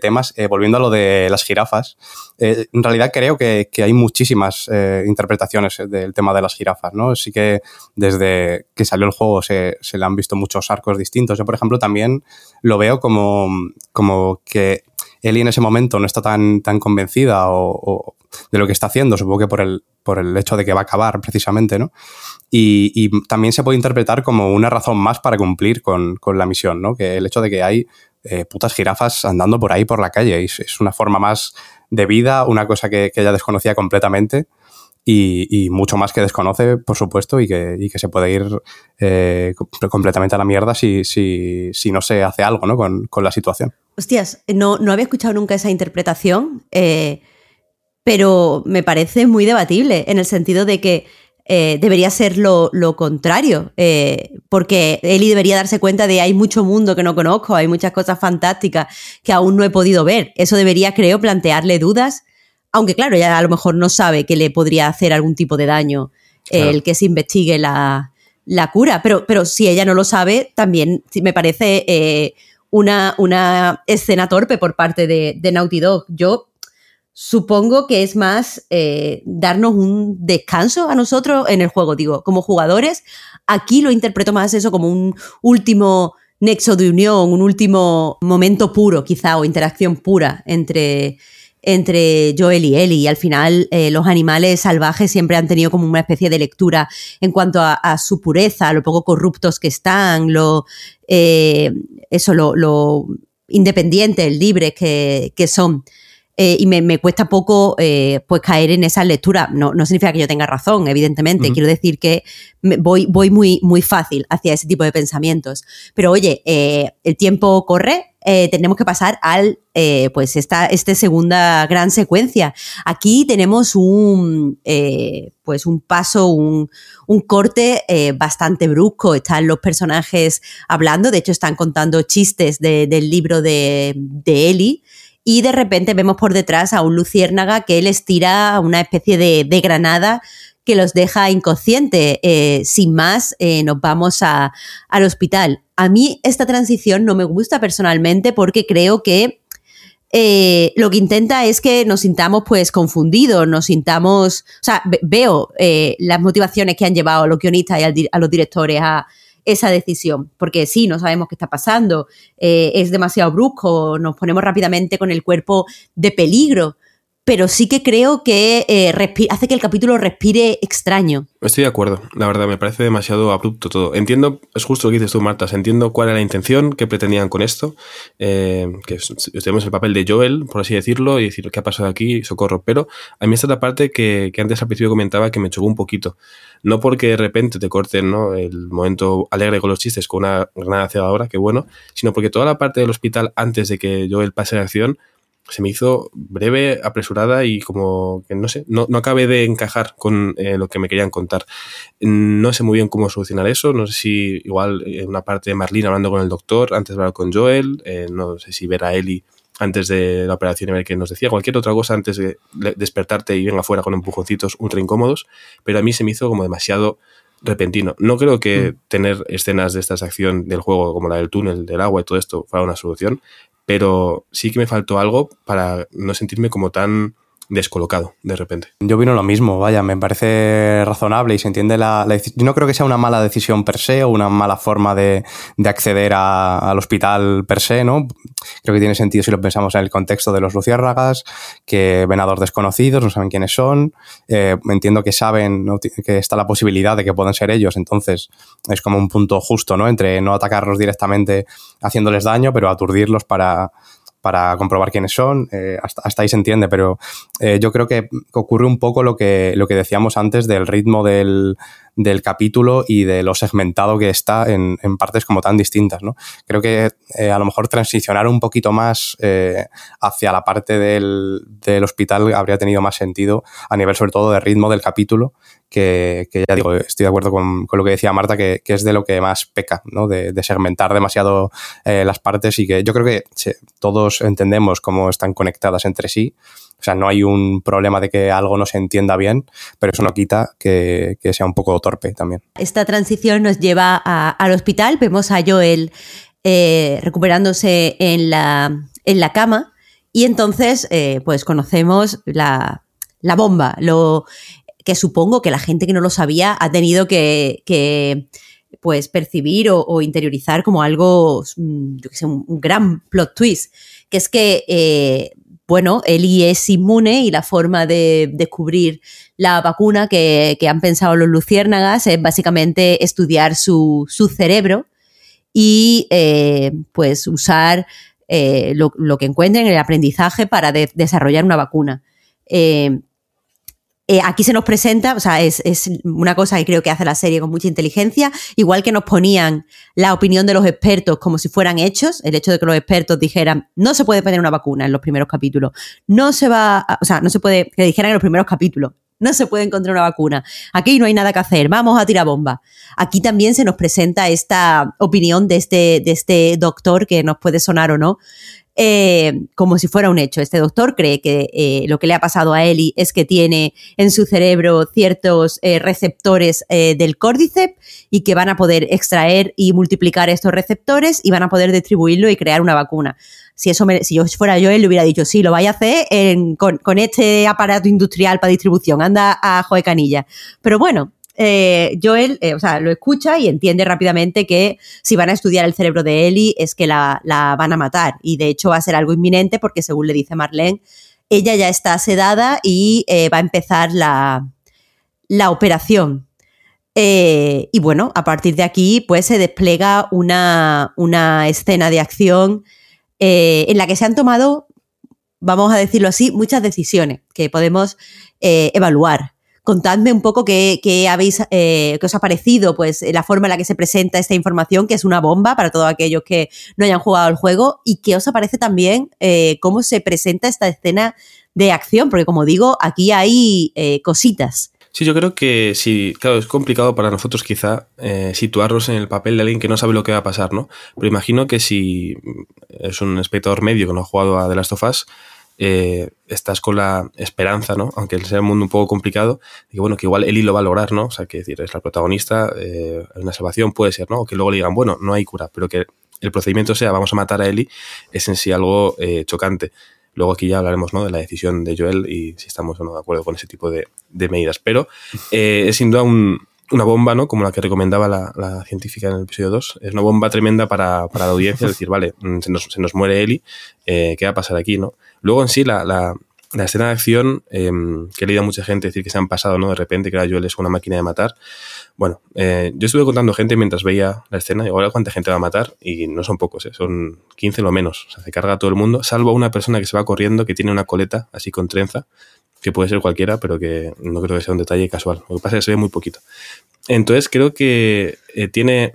temas. Eh, volviendo a lo de las jirafas, eh, en realidad creo que, hay muchísimas interpretaciones del tema de las jirafas, ¿no? Sí que desde que salió el juego se, le han visto muchos arcos distintos. Yo, por ejemplo, también lo veo como, como que Ellie en ese momento no está tan, tan convencida o, de lo que está haciendo, supongo que por el, por el hecho de que va a acabar precisamente, ¿no? Y, también se puede interpretar como una razón más para cumplir con, la misión, ¿no? Que el hecho de que hay eh, putas jirafas andando por ahí por la calle es, es una forma más de vida, una cosa que, ella desconocía completamente. Y, mucho más que desconoce, por supuesto, y que, que se puede ir eh, completamente a la mierda si, si, si, no se hace algo ¿no? con, con la situación. Hostias, no, no, había escuchado nunca esa interpretación. Eh, pero me parece muy debatible en el sentido de que eh, debería ser lo, contrario, eh, porque Eli debería darse cuenta de hay mucho mundo que no conozco, hay muchas cosas fantásticas que aún no he podido ver. Eso debería, creo, plantearle dudas, aunque claro, ella a lo mejor no sabe que le podría hacer algún tipo de daño el que se investigue la, cura, pero, pero si ella no lo sabe, también me parece una, una escena torpe por parte de, de Naughty Dog. Yo supongo que es más eh, darnos un descanso a nosotros en el juego, digo, como jugadores. Aquí lo interpreto más eso como un último nexo de unión, un último momento puro, quizá, o interacción pura entre, entre Joel y Ellie. Y al final, eh, los animales salvajes siempre han tenido como una especie de lectura en cuanto a, su pureza, lo poco corruptos que están, lo, eh, eso, lo, lo independientes, libres que, que son. Eh, y me, cuesta poco eh, pues caer en esa lectura. No, no, significa que yo tenga razón, evidentemente. Quiero decir que voy, voy muy, muy fácil hacia ese tipo de pensamientos. Pero oye, eh, el tiempo corre. tenemos que pasar al, pues, esta, esta segunda gran secuencia. Aquí tenemos un, pues, un paso, un, un corte bastante brusco. Están los personajes hablando, de hecho, están contando chistes del libro de, de Ellie y de repente vemos por detrás a un luciérnaga que les tira una especie de, granada que los deja inconsciente. Eh, sin más, eh, nos vamos a, al hospital. A mí esta transición no me gusta personalmente porque creo que eh, lo que intenta es que nos sintamos pues confundidos, nos sintamos, o sea, veo las motivaciones que han llevado a los guionistas y a los directores a, esa decisión, porque sí, no sabemos qué está pasando, eh, es demasiado brusco, nos ponemos rápidamente con el cuerpo de peligro, pero sí que creo que eh, hace que el capítulo respire extraño. Estoy de acuerdo, la verdad, me parece demasiado abrupto todo. Entiendo, es justo lo que dices tú, Marta, entiendo cuál era la intención, qué pretendían con esto, eh, que tenemos el papel de Joel, por así decirlo, y decir qué ha pasado aquí, socorro, pero a mí esta es la parte que, antes al principio comentaba que me chocó un poquito. No porque de repente te corten ¿no? el momento alegre con los chistes con una granada ahora, qué bueno, sino porque toda la parte del hospital antes de que Joel pase la acción se me hizo breve, apresurada y como que no sé, no, no acabé de encajar con eh, lo que me querían contar. No sé muy bien cómo solucionar eso, no sé si igual en una parte de Marlene hablando con el doctor antes de hablar con Joel, eh, no sé si ver a Ellie antes de la operación y ver qué nos decía, cualquier otra cosa antes de despertarte y venga afuera con empujoncitos ultra incómodos, pero a mí se me hizo como demasiado repentino. No creo que mm. tener escenas de esta acción del juego como la del túnel, del agua y todo esto fuera una solución, pero sí que me faltó algo para no sentirme como tan descolocado de repente. Yo vino lo mismo, vaya, me parece razonable y se entiende la, decisión. Yo no creo que sea una mala decisión per se o una mala forma de, acceder al hospital per se, ¿no? Creo que tiene sentido si lo pensamos en el contexto de los luciérnagas, que ven a dos desconocidos, no saben quiénes son, eh, entiendo que saben que está la posibilidad de que puedan ser ellos, entonces es como un punto justo, ¿no? Entre no atacarlos directamente haciéndoles daño, pero aturdirlos para para comprobar quiénes son, eh, hasta, ahí se entiende, pero eh, yo creo que ocurre un poco lo que, lo que decíamos antes del ritmo del, del capítulo y de lo segmentado que está en, en partes como tan distintas. ¿no? Creo que eh, a lo mejor transicionar un poquito más eh, hacia la parte del, del, hospital habría tenido más sentido a nivel sobre todo de ritmo del capítulo, que, que ya digo, estoy de acuerdo con, con lo que decía Marta, que, que, es de lo que más peca, ¿no? de, de segmentar demasiado eh, las partes y que yo creo que todos entendemos cómo están conectadas entre sí sea, no hay un problema de que algo no se entienda bien, pero eso no quita que, sea un poco torpe también. Esta transición nos lleva al hospital, vemos a Joel eh, recuperándose en la, en la cama y entonces eh, pues conocemos la, bomba, lo que supongo que la gente que no lo sabía ha tenido que, que pues percibir o, interiorizar como algo, mm, yo que sé, un, gran plot twist, que es que, eh, bueno, Eli es inmune y la forma de descubrir la vacuna que, han pensado los luciérnagas es básicamente estudiar su, cerebro y eh, pues usar eh, lo, que encuentren en el aprendizaje para desarrollar una vacuna. Eh, aquí se nos presenta, o sea, es, una cosa que creo que hace la serie con mucha inteligencia, igual que nos ponían la opinión de los expertos como si fueran hechos, el hecho de que los expertos dijeran, no se puede poner una vacuna en los primeros capítulos, no se va, o sea, no se puede, que dijeran en los primeros capítulos, no se puede encontrar una vacuna, aquí no hay nada que hacer, vamos a tirar bomba. Aquí también se nos presenta esta opinión de este, de este doctor, que nos puede sonar o no, eh, como si fuera un hecho. Este doctor cree que eh, lo que le ha pasado a Eli es que tiene en su cerebro ciertos eh, receptores del córdiceps y que van a poder extraer y multiplicar estos receptores y van a poder distribuirlo y crear una vacuna. Si, eso si yo fuera yo, él le hubiera dicho, sí, lo vaya a hacer con, este aparato industrial para distribución, anda a Joe Canilla. Pero bueno, eh, Joel, eh, o sea, lo escucha y entiende rápidamente que si van a estudiar el cerebro de Ellie es que la, van a matar. Y de hecho va a ser algo inminente porque según le dice Marlene, ella ya está sedada y eh, va a empezar la, operación. y bueno, a partir de aquí, pues se despliega una, una escena de acción en la que se han tomado, vamos a decirlo así, muchas decisiones que podemos evaluar contadme un poco qué, habéis, eh, os ha parecido, pues la forma en la que se presenta esta información, que es una bomba para todos aquellos que no hayan jugado el juego, y qué os aparece también eh, cómo se presenta esta escena de acción, porque como digo, aquí hay eh, cositas. Sí, yo creo que sí, claro, es complicado para nosotros quizá situarnos en el papel de alguien que no sabe lo que va a pasar, ¿no? Pero imagino que si es un espectador medio que no ha jugado a The Last of Us, eh, estás con la esperanza, ¿no? Aunque sea un mundo un poco complicado, de que bueno, que igual Eli lo va a lograr, ¿no? O sea, que decir, es la protagonista, eh, una salvación puede ser, ¿no? O que luego le digan, bueno, no hay cura, pero que el procedimiento sea, vamos a matar a Eli, es en sí algo eh, chocante. Luego aquí ya hablaremos ¿no? de la decisión de Joel y si estamos o no de acuerdo con ese tipo de, medidas. Pero es sin duda una bomba, ¿no? Como la que recomendaba la, científica en el episodio 2. Es una bomba tremenda para, la audiencia, decir, vale, mm, se nos, se nos muere Eli, ¿qué va a pasar aquí, no? Luego en sí, la, la, escena de acción, em, que he leído a mucha gente decir que se han pasado, ¿no? De repente, que era Joel es una máquina de matar. Bueno, eh, yo estuve contando gente mientras veía la escena, igual cuánta gente va a matar, y no son pocos, ¿eh? son 15 lo menos. O sea, se carga a todo el mundo, salvo una persona que se va corriendo, que tiene una coleta así con trenza, que puede ser cualquiera, pero que no creo que sea un detalle casual. Lo que pasa es que se ve muy poquito. Entonces creo que eh, tiene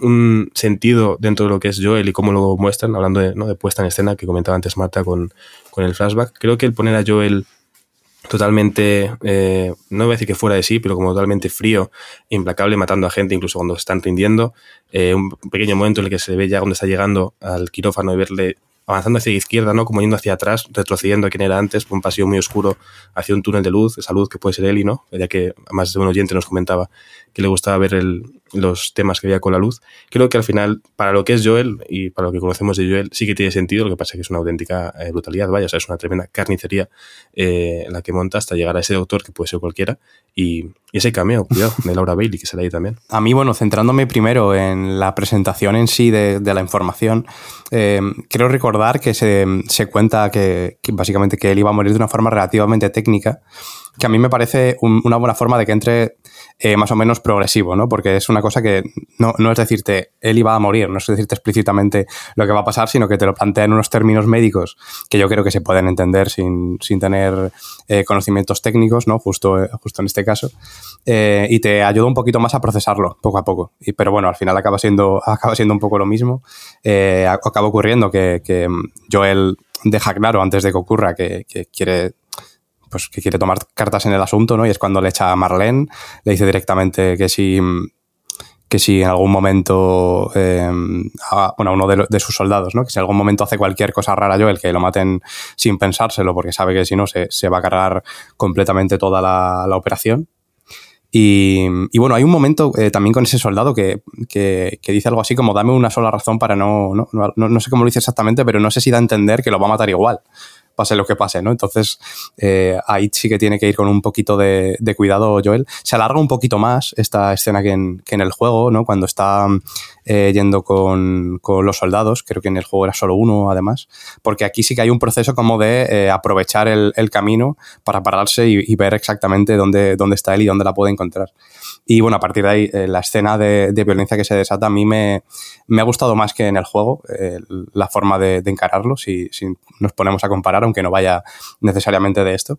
un sentido dentro de lo que es Joel y cómo lo muestran, hablando de, ¿no? de puesta en escena que comentaba antes Marta con, con el flashback. Creo que el poner a Joel totalmente, eh, no voy a decir que fuera de sí, pero como totalmente frío, implacable, matando a gente incluso cuando se están rindiendo. Eh, un pequeño momento en el que se ve ya cuando está llegando al quirófano y verle avanzando hacia la izquierda, ¿no? Como yendo hacia atrás, retrocediendo a quien era antes, por un pasillo muy oscuro, hacia un túnel de luz, esa luz que puede ser Eli, ¿no? Ya que más de un oyente nos comentaba que le gustaba ver los temas que había con la luz. Creo que al final, para lo que es Joel y para lo que conocemos de Joel, sí que tiene sentido, lo que pasa es que es una auténtica eh, brutalidad, vaya, o sea, es una tremenda carnicería eh, la que monta hasta llegar a ese doctor que puede ser cualquiera y, ese cameo, cuidado, de Laura Bailey que sale ahí también. A mí, bueno, centrándome primero en la presentación en sí de, la información, eh, quiero recordar que se, cuenta que, que, básicamente que él iba a morir de una forma relativamente técnica que a mí me parece una buena forma de que entre eh, más o menos progresivo, ¿no? Porque es una cosa que no, no, es decirte, él iba a morir, no es decirte explícitamente lo que va a pasar, sino que te lo plantea en unos términos médicos que yo creo que se pueden entender sin, sin tener eh, conocimientos técnicos, ¿no? Justo, eh, justo en este caso. y te ayuda un poquito más a procesarlo poco a poco. Y, pero bueno, al final acaba siendo, acaba siendo un poco lo mismo. acaba ocurriendo que, que Joel deja claro antes de que ocurra que, que quiere pues que quiere tomar cartas en el asunto, ¿no? Y es cuando le echa a Marlene, le dice directamente que si que si en algún momento, eh, bueno, uno de, sus soldados, ¿no? Que si en algún momento hace cualquier cosa rara Joel, que lo maten sin pensárselo, porque sabe que si no se, va a cargar completamente toda la, operación. Y, bueno, hay un momento eh, también con ese soldado que, que, dice algo así como dame una sola razón para no no, no no, sé cómo lo dice exactamente, pero no sé si da a entender que lo va a matar igual pase lo que pase, ¿no? Entonces, eh, ahí sí que tiene que ir con un poquito de, cuidado Joel. Se alarga un poquito más esta escena que en, que en el juego, ¿no? Cuando está eh, yendo con, los soldados, creo que en el juego era solo uno además, porque aquí sí que hay un proceso como de eh, aprovechar el, camino para pararse y, ver exactamente dónde, dónde está él y dónde la puede encontrar. Y bueno, a partir de ahí, la escena de, violencia que se desata a mí me, me ha gustado más que en el juego, la forma de, encararlo, si, si nos ponemos a comparar aunque no vaya necesariamente de esto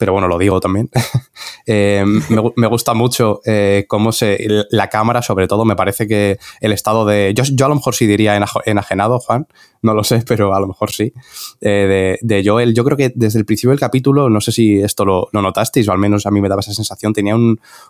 pero bueno, lo digo también. Eh, me, gusta mucho eh, cómo se. La cámara, sobre todo, me parece que el estado de. Yo, yo a lo mejor sí diría enajenado, Juan, no lo sé, pero a lo mejor sí. Eh, de, Joel, yo creo que desde el principio del capítulo, no sé si esto lo, notasteis, o al menos a mí me daba esa sensación, tenía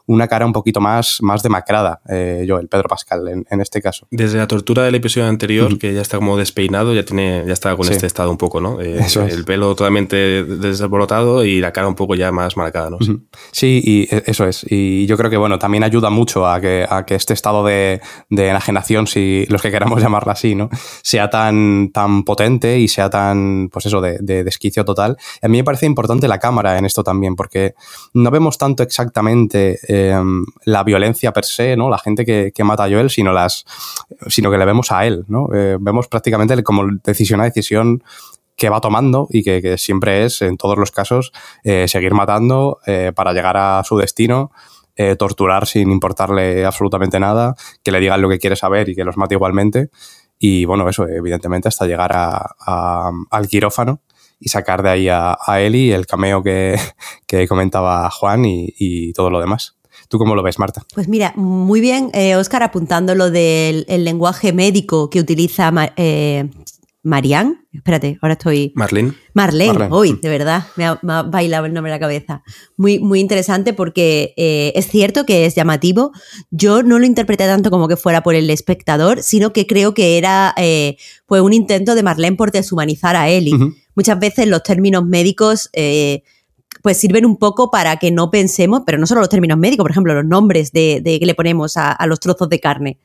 una cara un poquito más, más demacrada, Joel, Pedro Pascal, en, este caso. Desde la tortura del episodio anterior, que ya está como despeinado, ya tiene ya está con este estado un poco, ¿no? El pelo totalmente desborotado y la cara un poco ya más marcada, ¿no? Sí, y e, eso es. Y yo creo que, bueno, también ayuda mucho a que, a que este estado de, de, enajenación, si los que queramos llamarla así, ¿no? Sea tan, tan potente y sea tan, pues eso, de, de desquicio total. A mí me parece importante la cámara en esto también, porque no vemos tanto exactamente em, la violencia per se, ¿no? La gente que, mata a Joel, sino las, sino que le vemos a él, ¿no? Eh, vemos prácticamente como decisión a decisión que va tomando y que, siempre es, en todos los casos, eh, seguir matando eh, para llegar a su destino, torturar sin importarle absolutamente nada, que le digan lo que quiere saber y que los mate igualmente. Y bueno, eso, evidentemente, hasta llegar a, al quirófano y sacar de ahí a, Eli, el cameo que, comentaba Juan y, todo lo demás. ¿Tú cómo lo ves, Marta? Pues mira, muy bien, Oscar, apuntando lo del lenguaje médico que utiliza Marianne, espérate, ahora estoy. Marlene. Marlene, hoy, de verdad, me ha, bailado el nombre en la cabeza. Muy, muy interesante porque eh, es cierto que es llamativo. Yo no lo interpreté tanto como que fuera por el espectador, sino que creo que era eh, pues un intento de Marlene por deshumanizar a Ellie. Muchas veces los términos médicos. Eh, pues sirven un poco para que no pensemos, pero no solo los términos médicos, por ejemplo, los nombres de, que le ponemos a, los trozos de carne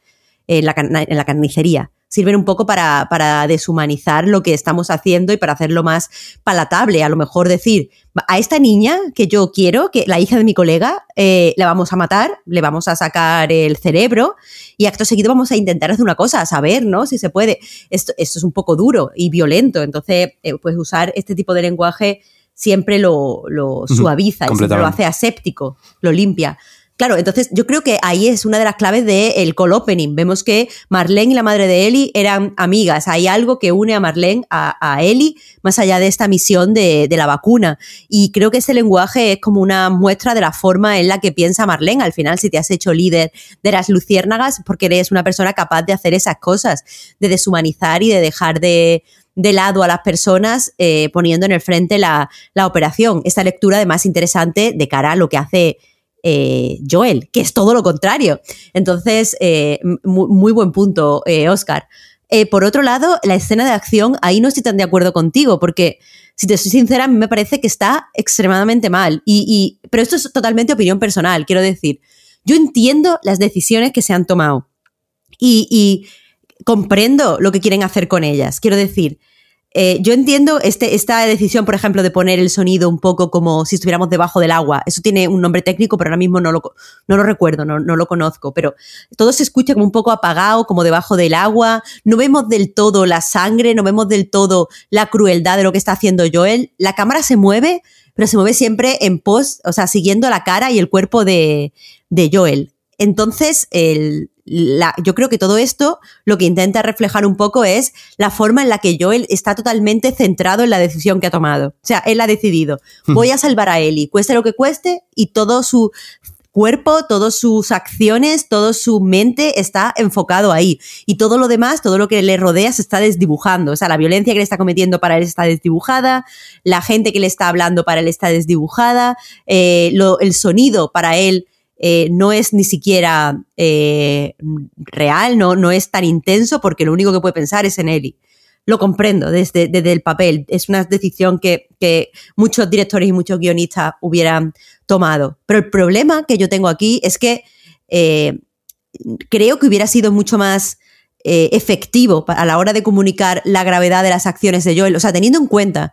en la, en la carnicería sirven un poco para, para, deshumanizar lo que estamos haciendo y para hacerlo más palatable. A lo mejor decir, a esta niña que yo quiero, que la hija de mi colega, eh, la vamos a matar, le vamos a sacar el cerebro y acto seguido vamos a intentar hacer una cosa, a saber, ¿no? Si se puede. Esto, esto es un poco duro y violento. Entonces, eh, pues usar este tipo de lenguaje siempre lo, lo suaviza y siempre lo hace aséptico, lo limpia. Claro, entonces yo creo que ahí es una de las claves del el call opening. Vemos que Marlene y la madre de Ellie eran amigas. Hay algo que une a Marlene a, a Ellie más allá de esta misión de, de, la vacuna. Y creo que ese lenguaje es como una muestra de la forma en la que piensa Marlene. Al final, si te has hecho líder de las luciérnagas, porque eres una persona capaz de hacer esas cosas, de deshumanizar y de dejar de, de lado a las personas eh, poniendo en el frente la, la operación. Esta lectura, además, interesante de cara a lo que hace eh, Joel, que es todo lo contrario. Entonces, eh, muy, buen punto, eh, Oscar. por otro lado, la escena de acción, ahí no estoy tan de acuerdo contigo, porque si te soy sincera, a mí me parece que está extremadamente mal. Y, pero esto es totalmente opinión personal, quiero decir. Yo entiendo las decisiones que se han tomado y comprendo lo que quieren hacer con ellas. Quiero decir, eh, yo entiendo este, esta decisión, por ejemplo, de poner el sonido un poco como si estuviéramos debajo del agua. Eso tiene un nombre técnico, pero ahora mismo no lo, no lo recuerdo, no, no, lo conozco. Pero todo se escucha como un poco apagado, como debajo del agua. No vemos del todo la sangre, no vemos del todo la crueldad de lo que está haciendo Joel. La cámara se mueve, pero se mueve siempre en pos, o sea, siguiendo la cara y el cuerpo de, de Joel. Entonces, el, yo creo que todo esto lo que intenta reflejar un poco es la forma en la que Joel está totalmente centrado en la decisión que ha tomado. O sea, él ha decidido, voy a salvar a Ellie, cueste lo que cueste, y todo su cuerpo, todas sus acciones, toda su mente está enfocado ahí. Y todo lo demás, todo lo que le rodea se está desdibujando. O sea, la violencia que le está cometiendo para él está desdibujada, la gente que le está hablando para él está desdibujada, eh, el sonido para él eh, no es ni siquiera eh, real, no, no es tan intenso porque lo único que puede pensar es en Ellie. Lo comprendo desde, desde el papel. Es una decisión que, que muchos directores y muchos guionistas hubieran tomado. Pero el problema que yo tengo aquí es que eh, creo que hubiera sido mucho más efectivo a la hora de comunicar la gravedad de las acciones de Joel. O sea, teniendo en cuenta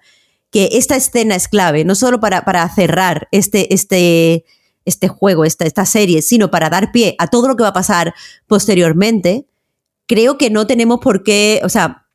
que esta escena es clave, no solo para, para cerrar este, este, este juego, esta, esta serie, sino para dar pie a todo lo que va a pasar posteriormente, creo que no tenemos por qué, o sea,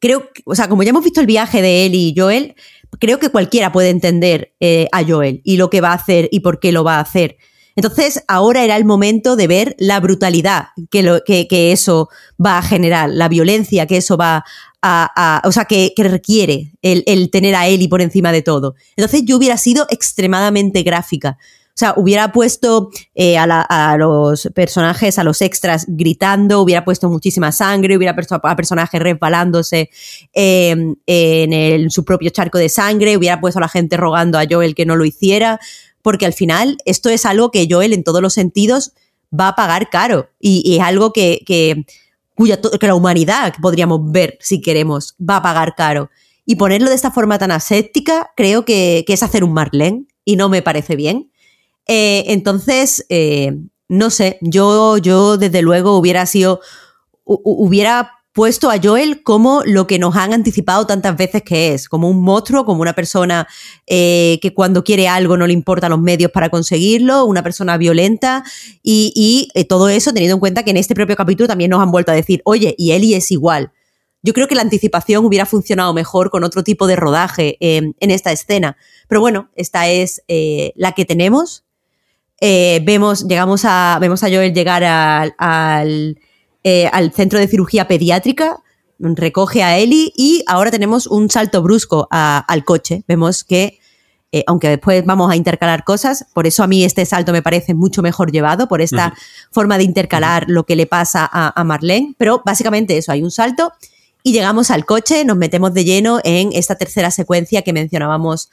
creo, o sea, como ya hemos visto el viaje de él y Joel, creo que cualquiera puede entender eh, a Joel y lo que va a hacer y por qué lo va a hacer. Entonces, ahora era el momento de ver la brutalidad que, lo, que, que eso va a generar, la violencia que eso va a, o sea, que, que requiere el, el, tener a Ellie por encima de todo. Entonces, yo hubiera sido extremadamente gráfica. O sea, hubiera puesto eh, a, los personajes, a los extras gritando, hubiera puesto muchísima sangre, hubiera puesto a, personajes resbalándose eh, en, el, su propio charco de sangre, hubiera puesto a la gente rogando a Joel que no lo hiciera, porque al final esto es algo que Joel en todos los sentidos va a pagar caro y, y es algo que, que, cuya, que la humanidad podríamos ver si queremos va a pagar caro. Y ponerlo de esta forma tan aséptica creo que, que es hacer un Marlene y no me parece bien. Eh, entonces, eh, no sé, yo, yo desde luego hubiera sido, hubiera puesto a Joel como lo que nos han anticipado tantas veces que es, como un monstruo, como una persona eh, que cuando quiere algo no le importan los medios para conseguirlo, una persona violenta y, todo eso teniendo en cuenta que en este propio capítulo también nos han vuelto a decir, oye, y Eli es igual. Yo creo que la anticipación hubiera funcionado mejor con otro tipo de rodaje en esta escena. Pero bueno, esta es la que tenemos eh, vemos, llegamos a, vemos a Joel llegar al, al, eh, al, centro de cirugía pediátrica, recoge a Ellie y ahora tenemos un salto brusco a, al coche. Vemos que, eh, aunque después vamos a intercalar cosas, por eso a mí este salto me parece mucho mejor llevado, por esta uh -huh. forma de intercalar lo que le pasa a, a Marlene, pero básicamente eso, hay un salto y llegamos al coche, nos metemos de lleno en esta tercera secuencia que mencionábamos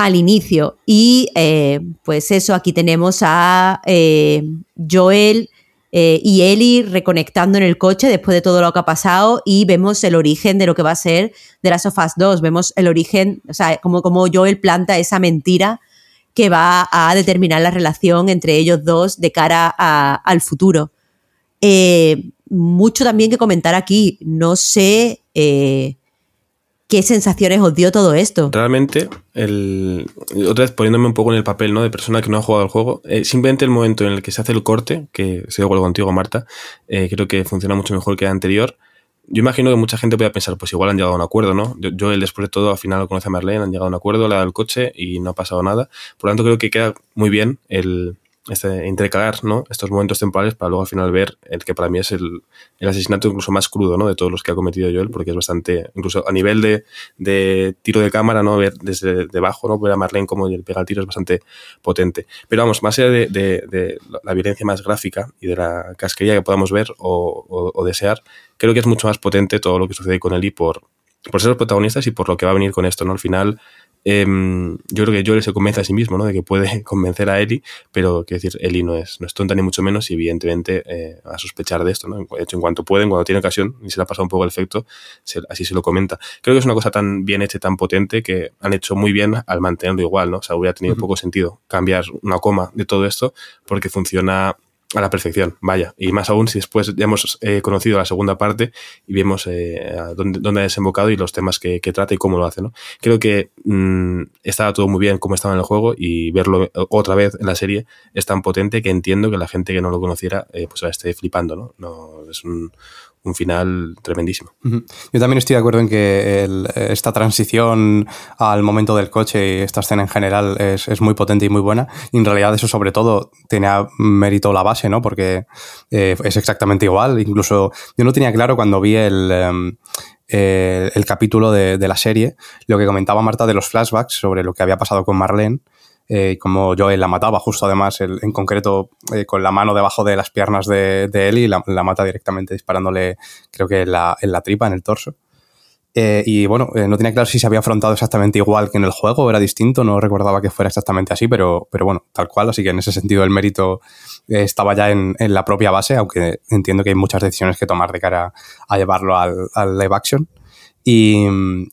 al inicio. Y eh, pues eso, aquí tenemos a eh, Joel eh, y Ellie reconectando en el coche después de todo lo que ha pasado y vemos el origen de lo que va a ser de las Sofas 2. Vemos el origen, o sea, como, como Joel planta esa mentira que va a determinar la relación entre ellos dos de cara al futuro. mucho también que comentar aquí. No sé ¿Qué sensaciones os dio todo esto? Realmente, el, otra vez poniéndome un poco en el papel ¿no? de persona que no ha jugado el juego, eh, simplemente el momento en el que se hace el corte, que se igual contigo, Marta, eh, creo que funciona mucho mejor que el anterior. Yo imagino que mucha gente puede pensar, pues igual han llegado a un acuerdo, ¿no? Yo, yo después de todo, al final lo conoce a Marlene, han llegado a un acuerdo, le ha dado el coche y no ha pasado nada. Por lo tanto, creo que queda muy bien el, este, intercalar ¿no? estos momentos temporales para luego al final ver el que para mí es el, el, asesinato incluso más crudo ¿no? de todos los que ha cometido Joel, porque es bastante, incluso a nivel de, de tiro de cámara, ¿no? ver desde debajo, ¿no? ver a Marlene como él pega el tiro es bastante potente. Pero vamos, más allá de, de, de la violencia más gráfica y de la casquería que podamos ver o, desear, creo que es mucho más potente todo lo que sucede con Eli por, por ser los protagonistas y por lo que va a venir con esto, ¿no? Al final eh, yo creo que Joel se convence a sí mismo, ¿no? De que puede convencer a Ellie, pero quiero decir, Ellie no es, no es tonta ni mucho menos y evidentemente eh, a sospechar de esto, ¿no? De hecho, en cuanto pueden, cuando tiene ocasión, y se le ha pasado un poco el efecto, se, así se lo comenta. Creo que es una cosa tan bien hecha tan potente que han hecho muy bien al mantenerlo igual, ¿no? O sea, hubiera tenido uh -huh. poco sentido cambiar una coma de todo esto porque funciona a la perfección, vaya. Y más aún si después ya hemos eh, conocido la segunda parte y vemos eh, dónde, dónde, ha desembocado y los temas que, que, trata y cómo lo hace, ¿no? Creo que mmm, estaba todo muy bien como estaba en el juego y verlo otra vez en la serie es tan potente que entiendo que la gente que no lo conociera eh, pues esté flipando, ¿no? no es un, un final tremendísimo. Yo también estoy de acuerdo en que esta transición al momento del coche y esta escena en general es, es, muy potente y muy buena. Y en realidad eso sobre todo tenía mérito la base, ¿no? Porque eh, es exactamente igual. Incluso yo no tenía claro cuando vi el... Um, el, el, capítulo de, de, la serie, lo que comentaba Marta de los flashbacks sobre lo que había pasado con Marlene, eh, como Joel la mataba, justo además, el, en concreto, eh, con la mano debajo de las piernas de, de Ellie, la, la, mata directamente disparándole, creo que en la, en la tripa, en el torso. Eh, y bueno, eh, no tenía claro si se había afrontado exactamente igual que en el juego, era distinto, no recordaba que fuera exactamente así, pero, pero bueno, tal cual, así que en ese sentido el mérito eh, estaba ya en, la propia base, aunque entiendo que hay muchas decisiones que tomar de cara a llevarlo al, live action. Y,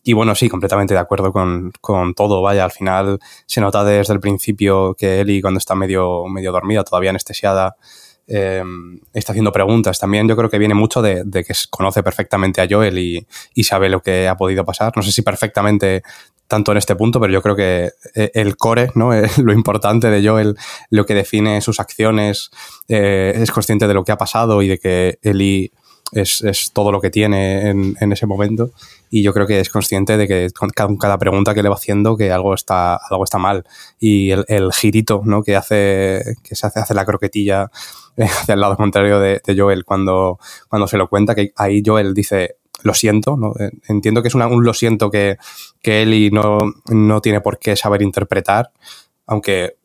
y, bueno, sí, completamente de acuerdo con, con, todo. Vaya, al final se nota desde el principio que Ellie, cuando está medio, medio dormida, todavía anestesiada, Em, está haciendo preguntas. También yo creo que viene mucho de, que conoce perfectamente a Joel y, sabe lo que ha podido pasar. No sé si perfectamente tanto en este punto, pero yo creo que eh, el core, ¿no? lo importante de Joel, lo que define sus acciones, eh, es consciente de lo que ha pasado y de que Eli es, todo lo que tiene en, ese momento. Y yo creo que es consciente de que con cada, pregunta que le va haciendo que algo está, algo está mal. Y el, el girito ¿no? que hace, que se hace, hace la croquetilla hacia el lado contrario de, Joel cuando, cuando se lo cuenta, que ahí Joel dice, lo siento, ¿no? Eh, entiendo que es un lo siento que, que Eli no, no tiene por qué saber interpretar, aunque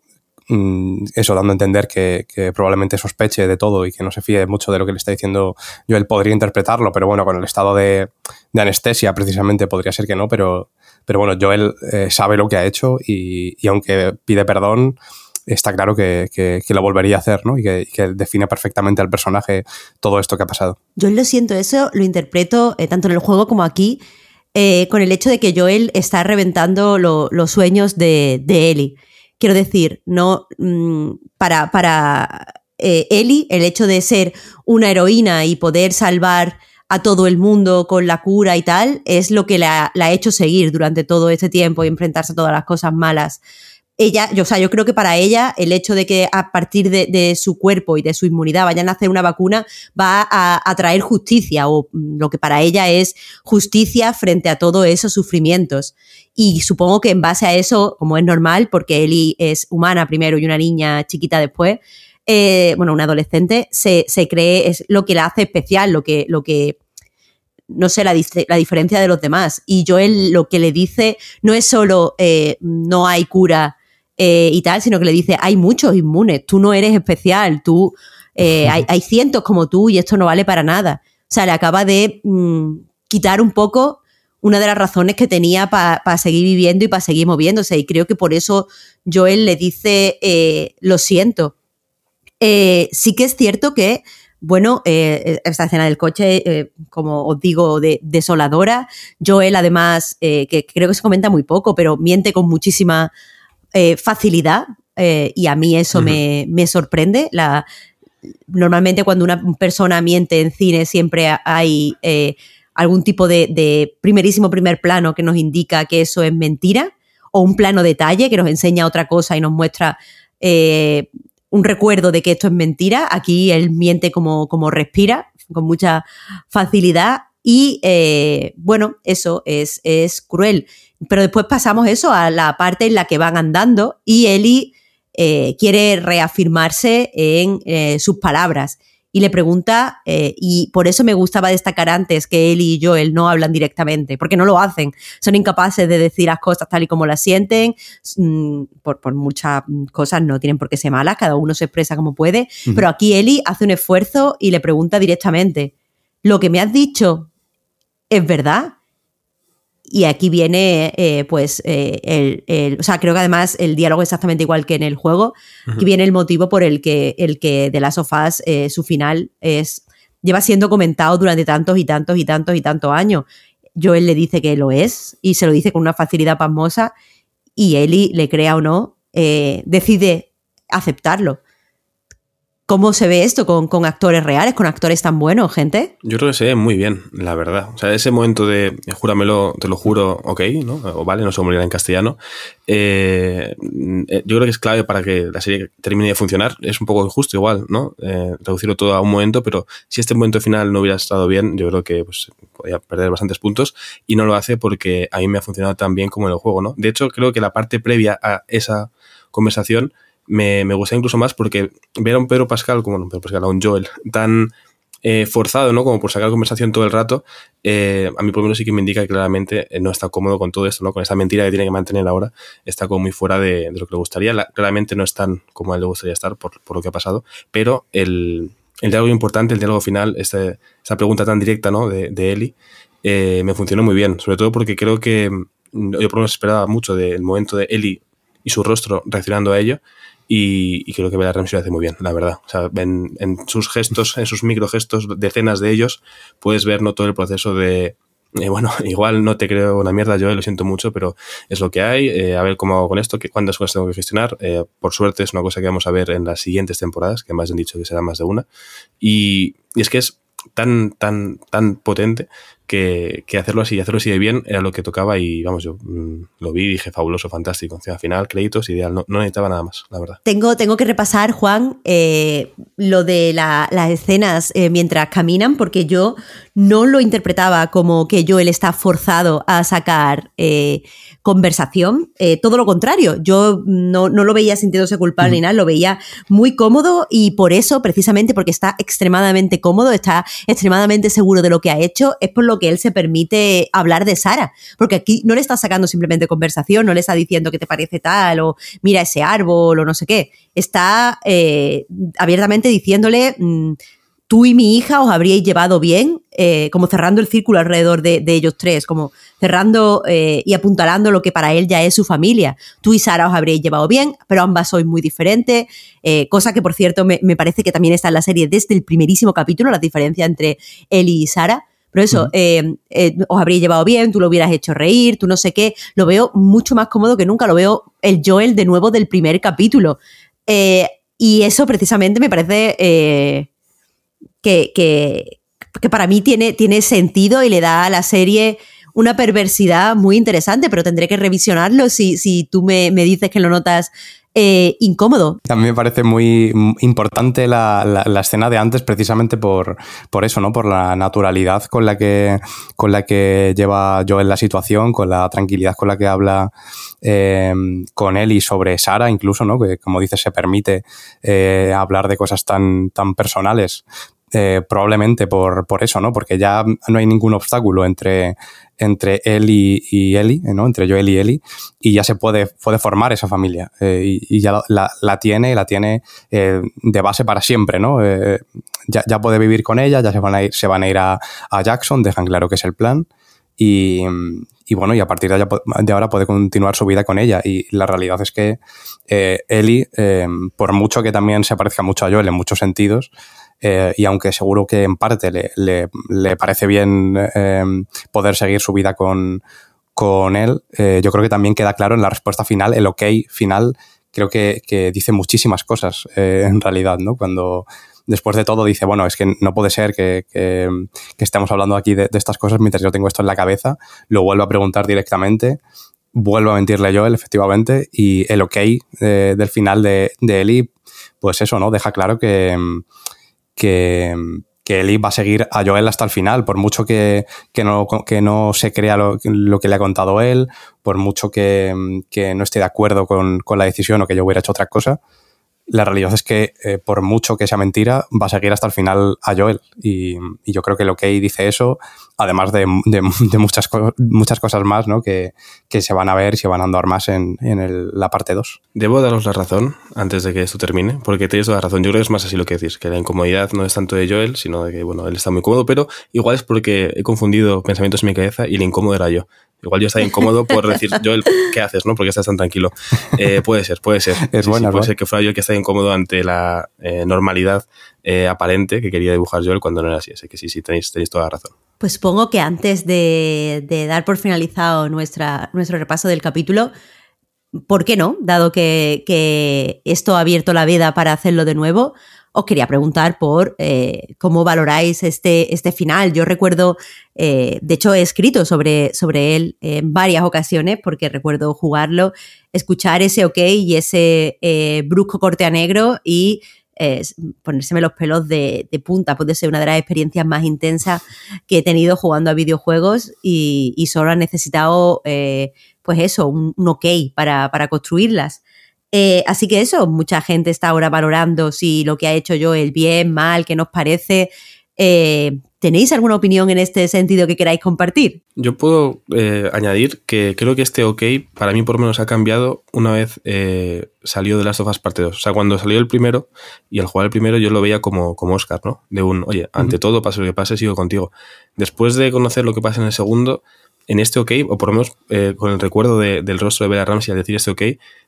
eso dando a entender que, probablemente sospeche de todo y que no se fíe mucho de lo que le está diciendo Joel podría interpretarlo, pero bueno, con el estado de, anestesia precisamente podría ser que no, pero, pero bueno, Joel eh, sabe lo que ha hecho y, y aunque pide perdón, está claro que, lo volvería a hacer, ¿no? Y que, define perfectamente al personaje todo esto que ha pasado. Yo lo siento, eso lo interpreto eh, tanto en el juego como aquí, eh, con el hecho de que Joel está reventando los sueños de, de, Ellie. Quiero decir, no mm, para, para eh, Ellie, el hecho de ser una heroína y poder salvar a todo el mundo con la cura y tal, es lo que la, la ha hecho seguir durante todo este tiempo y enfrentarse a todas las cosas malas ella, yo, o sea, yo creo que para ella el hecho de que a partir de, su cuerpo y de su inmunidad vayan a hacer una vacuna va a, traer justicia o mm, lo que para ella es justicia frente a todos esos sufrimientos. Y supongo que en base a eso, como es normal, porque Ellie es humana primero y una niña chiquita después, eh, bueno, una adolescente, se, cree, es lo que la hace especial, lo que, lo que no sé, la, la, diferencia de los demás. Y Joel lo que le dice no es solo eh, no hay cura eh, y tal, sino que le dice, hay muchos inmunes, tú no eres especial, tú, eh, hay, cientos como tú y esto no vale para nada. O sea, le acaba de mm, quitar un poco una de las razones que tenía para seguir viviendo y para seguir moviéndose. Y creo que por eso Joel le dice, eh, lo siento. sí que es cierto que, bueno, esta escena del coche, como os digo, de, desoladora. Joel, además, que creo que se comenta muy poco, pero miente con muchísima eh, facilidad eh, y a mí eso me, sorprende. La, normalmente cuando una persona miente en cine siempre hay eh, algún tipo de, primerísimo primer plano que nos indica que eso es mentira o un plano detalle que nos enseña otra cosa y nos muestra un recuerdo de que esto es mentira. Aquí él miente como, como respira, con mucha facilidad. Y bueno, eso es, es cruel. Pero después pasamos eso a la parte en la que van andando y Eli eh, quiere reafirmarse en eh, sus palabras y le pregunta, eh, y por eso me gustaba destacar antes que Eli y Joel no hablan directamente, porque no lo hacen, son incapaces de decir las cosas tal y como las sienten, mm, por, muchas cosas no tienen por qué ser malas, cada uno se expresa como puede, pero aquí Eli hace un esfuerzo y le pregunta directamente, ¿lo que me has dicho es verdad? Y aquí viene, eh, pues, eh, el, O sea, creo que además el diálogo es exactamente igual que en el juego. Aquí viene el motivo por el que, el que de las sofás eh, su final es. lleva siendo comentado durante tantos y tantos y tantos y tantos años. Joel le dice que lo es y se lo dice con una facilidad pasmosa. Y Eli, le crea o no, decide aceptarlo. ¿Cómo se ve esto con, actores reales, con actores tan buenos, gente? Yo creo que se ve muy bien, la verdad. O sea, ese momento de júramelo, te lo juro, ok, ¿no? O vale, no sé cómo en castellano. Eh, eh, yo creo que es clave para que la serie termine de funcionar. Es un poco injusto igual, ¿no? Eh, reducirlo todo a un momento, pero si este momento final no hubiera estado bien, yo creo que pues, podría perder bastantes puntos y no lo hace porque a mí me ha funcionado tan bien como en el juego, ¿no? De hecho, creo que la parte previa a esa conversación me, me gusta incluso más porque ver a un Pedro Pascal, como no, Pedro Pascal, a un Joel, tan eh, forzado, ¿no? Como por sacar conversación todo el rato, eh, a mí por lo menos sí que me indica que claramente eh, no está cómodo con todo esto, ¿no? Con esa mentira que tiene que mantener ahora, está como muy fuera de, lo que le gustaría. claramente no es tan como a él le gustaría estar por, lo que ha pasado, pero el, el diálogo importante, el diálogo final, este, esa pregunta tan directa, ¿no? De, de Eli, eh, me funcionó muy bien, sobre todo porque creo que mm, yo por lo menos esperaba mucho del momento de Ellie y su rostro reaccionando a ello y, creo que Ramsey lo hace muy bien, la verdad. O sea, en, en sus gestos, en sus microgestos, decenas de ellos, puedes ver no todo el proceso de, eh, bueno, igual no te creo una mierda, yo lo siento mucho, pero es lo que hay. Eh, a ver cómo hago con esto, que cuántas cosas tengo que gestionar. Eh, por suerte es una cosa que vamos a ver en las siguientes temporadas, que más han dicho que será más de una. Y, y es que es tan, tan, tan potente que, hacerlo así, hacerlo así de bien era lo que tocaba y vamos, yo mm, lo vi y dije fabuloso, fantástico. Al final, créditos, ideal, no, necesitaba nada más, la verdad. Tengo, tengo que repasar, Juan, eh, lo de las escenas eh, mientras caminan, porque yo no lo interpretaba como que Joel está forzado a sacar eh, conversación, todo lo contrario, yo no, lo veía sintiéndose culpable ni nada, lo veía muy cómodo y por eso, precisamente porque está extremadamente cómodo, está extremadamente seguro de lo que ha hecho, es por lo que él se permite hablar de Sara, porque aquí no le está sacando simplemente conversación, no le está diciendo que te parece tal o mira ese árbol o no sé qué, está eh, abiertamente diciéndole... Mm, tú y mi hija os habríais llevado bien, eh, como cerrando el círculo alrededor de, ellos tres, como cerrando eh, y apuntalando lo que para él ya es su familia. Tú y Sara os habríais llevado bien, pero ambas sois muy diferentes, cosa que por cierto me, me, parece que también está en la serie desde el primerísimo capítulo, la diferencia entre él y Sara. Pero eso, eh, eh, os habría llevado bien, tú lo hubieras hecho reír, tú no sé qué. Lo veo mucho más cómodo que nunca. Lo veo el Joel de nuevo del primer capítulo. Eh, y eso precisamente me parece que, que, para mí tiene, tiene sentido y le da a la serie una perversidad muy interesante, pero tendré que revisionarlo si, si tú me, me dices que lo notas eh, incómodo. Mí me parece muy importante la, escena de antes precisamente por, por, eso, ¿no? Por la naturalidad con la que, con la que lleva Joel la situación, con la tranquilidad con la que habla eh, con él y sobre Sara incluso, ¿no? Que como dices se permite eh, hablar de cosas tan, tan personales. Probablemente por, por, eso, ¿no? Porque ya no hay ningún obstáculo entre, entre él y, y Eli, ¿no? Entre Joel y Eli, y ya se puede, puede formar esa familia. Eh, y, ya la, la, tiene, la tiene eh, de base para siempre, ¿no? Eh, ya, ya, puede vivir con ella, ya se van a ir, se van a, ir a, Jackson, dejan claro que es el plan. Y, y, bueno, y a partir de, ahora puede continuar su vida con ella. Y la realidad es que eh, Eli, por mucho que también se parezca mucho a Joel en muchos sentidos, eh, y aunque seguro que en parte le, le, parece bien eh, poder seguir su vida con, con él, eh, yo creo que también queda claro en la respuesta final, el ok final, creo que, que dice muchísimas cosas en realidad, ¿no? Cuando después de todo dice, bueno, es que no puede ser que, que, estemos hablando aquí de, estas cosas mientras yo tengo esto en la cabeza, lo vuelvo a preguntar directamente, vuelvo a mentirle yo, él, efectivamente, y el ok del final de, de Eli, pues eso, ¿no? Deja claro que que, que Eli va a seguir a Joel hasta el final, por mucho que, que, no, que no, se crea lo, lo, que le ha contado él, por mucho que, que no esté de acuerdo con, con, la decisión o que yo hubiera hecho otra cosa, la realidad es que eh, por mucho que sea mentira, va a seguir hasta el final a Joel. Y, y yo creo que lo que dice eso, además de, de, muchas, muchas cosas más ¿no? que, que, se van a ver y se van a andar más en, en la parte 2. Debo daros la razón antes de que esto termine, porque tenéis toda la razón. Yo creo que es más así lo que decís, que la incomodidad no es tanto de Joel, sino de que bueno, él está muy cómodo, pero igual es porque he confundido pensamientos en mi cabeza y el incómodo era yo. Igual yo estaba incómodo por decir, Joel, ¿qué haces? ¿no? Porque estás tan tranquilo. Eh, puede ser, puede ser. Es bueno, puede ser que fuera yo el que estaba incómodo ante la eh, normalidad eh, aparente que quería dibujar Joel cuando no era así. Así que sí, sí, tenéis, tenéis toda la razón. Pues supongo que antes de, dar por finalizado nuestra, nuestro repaso del capítulo, ¿por qué no? Dado que, que esto ha abierto la veda para hacerlo de nuevo, os quería preguntar por eh, cómo valoráis este, este final. Yo recuerdo, eh, de hecho he escrito sobre, sobre él en varias ocasiones porque recuerdo jugarlo, escuchar ese ok y ese eh, brusco corte a negro y ponérseme los pelos de, punta. Puede ser una de las experiencias más intensas que he tenido jugando a videojuegos y, solo ha necesitado, pues eso, un, un ok para, para construirlas. Eh, así que eso, mucha gente está ahora valorando si lo que ha hecho yo es bien, mal, qué nos parece. Eh, ¿Tenéis alguna opinión en este sentido que queráis compartir? Yo puedo eh, añadir que creo que este OK para mí por lo menos ha cambiado una vez eh, salió de Last of Us Parte 2. O sea, cuando salió el primero y al jugar el primero yo lo veía como, como Oscar, ¿no? De un, oye, ante todo, pase lo que pase, sigo contigo. Después de conocer lo que pasa en el segundo, en este OK, o por lo menos eh, con el recuerdo del rostro de Bella Ramsey al decir este OK,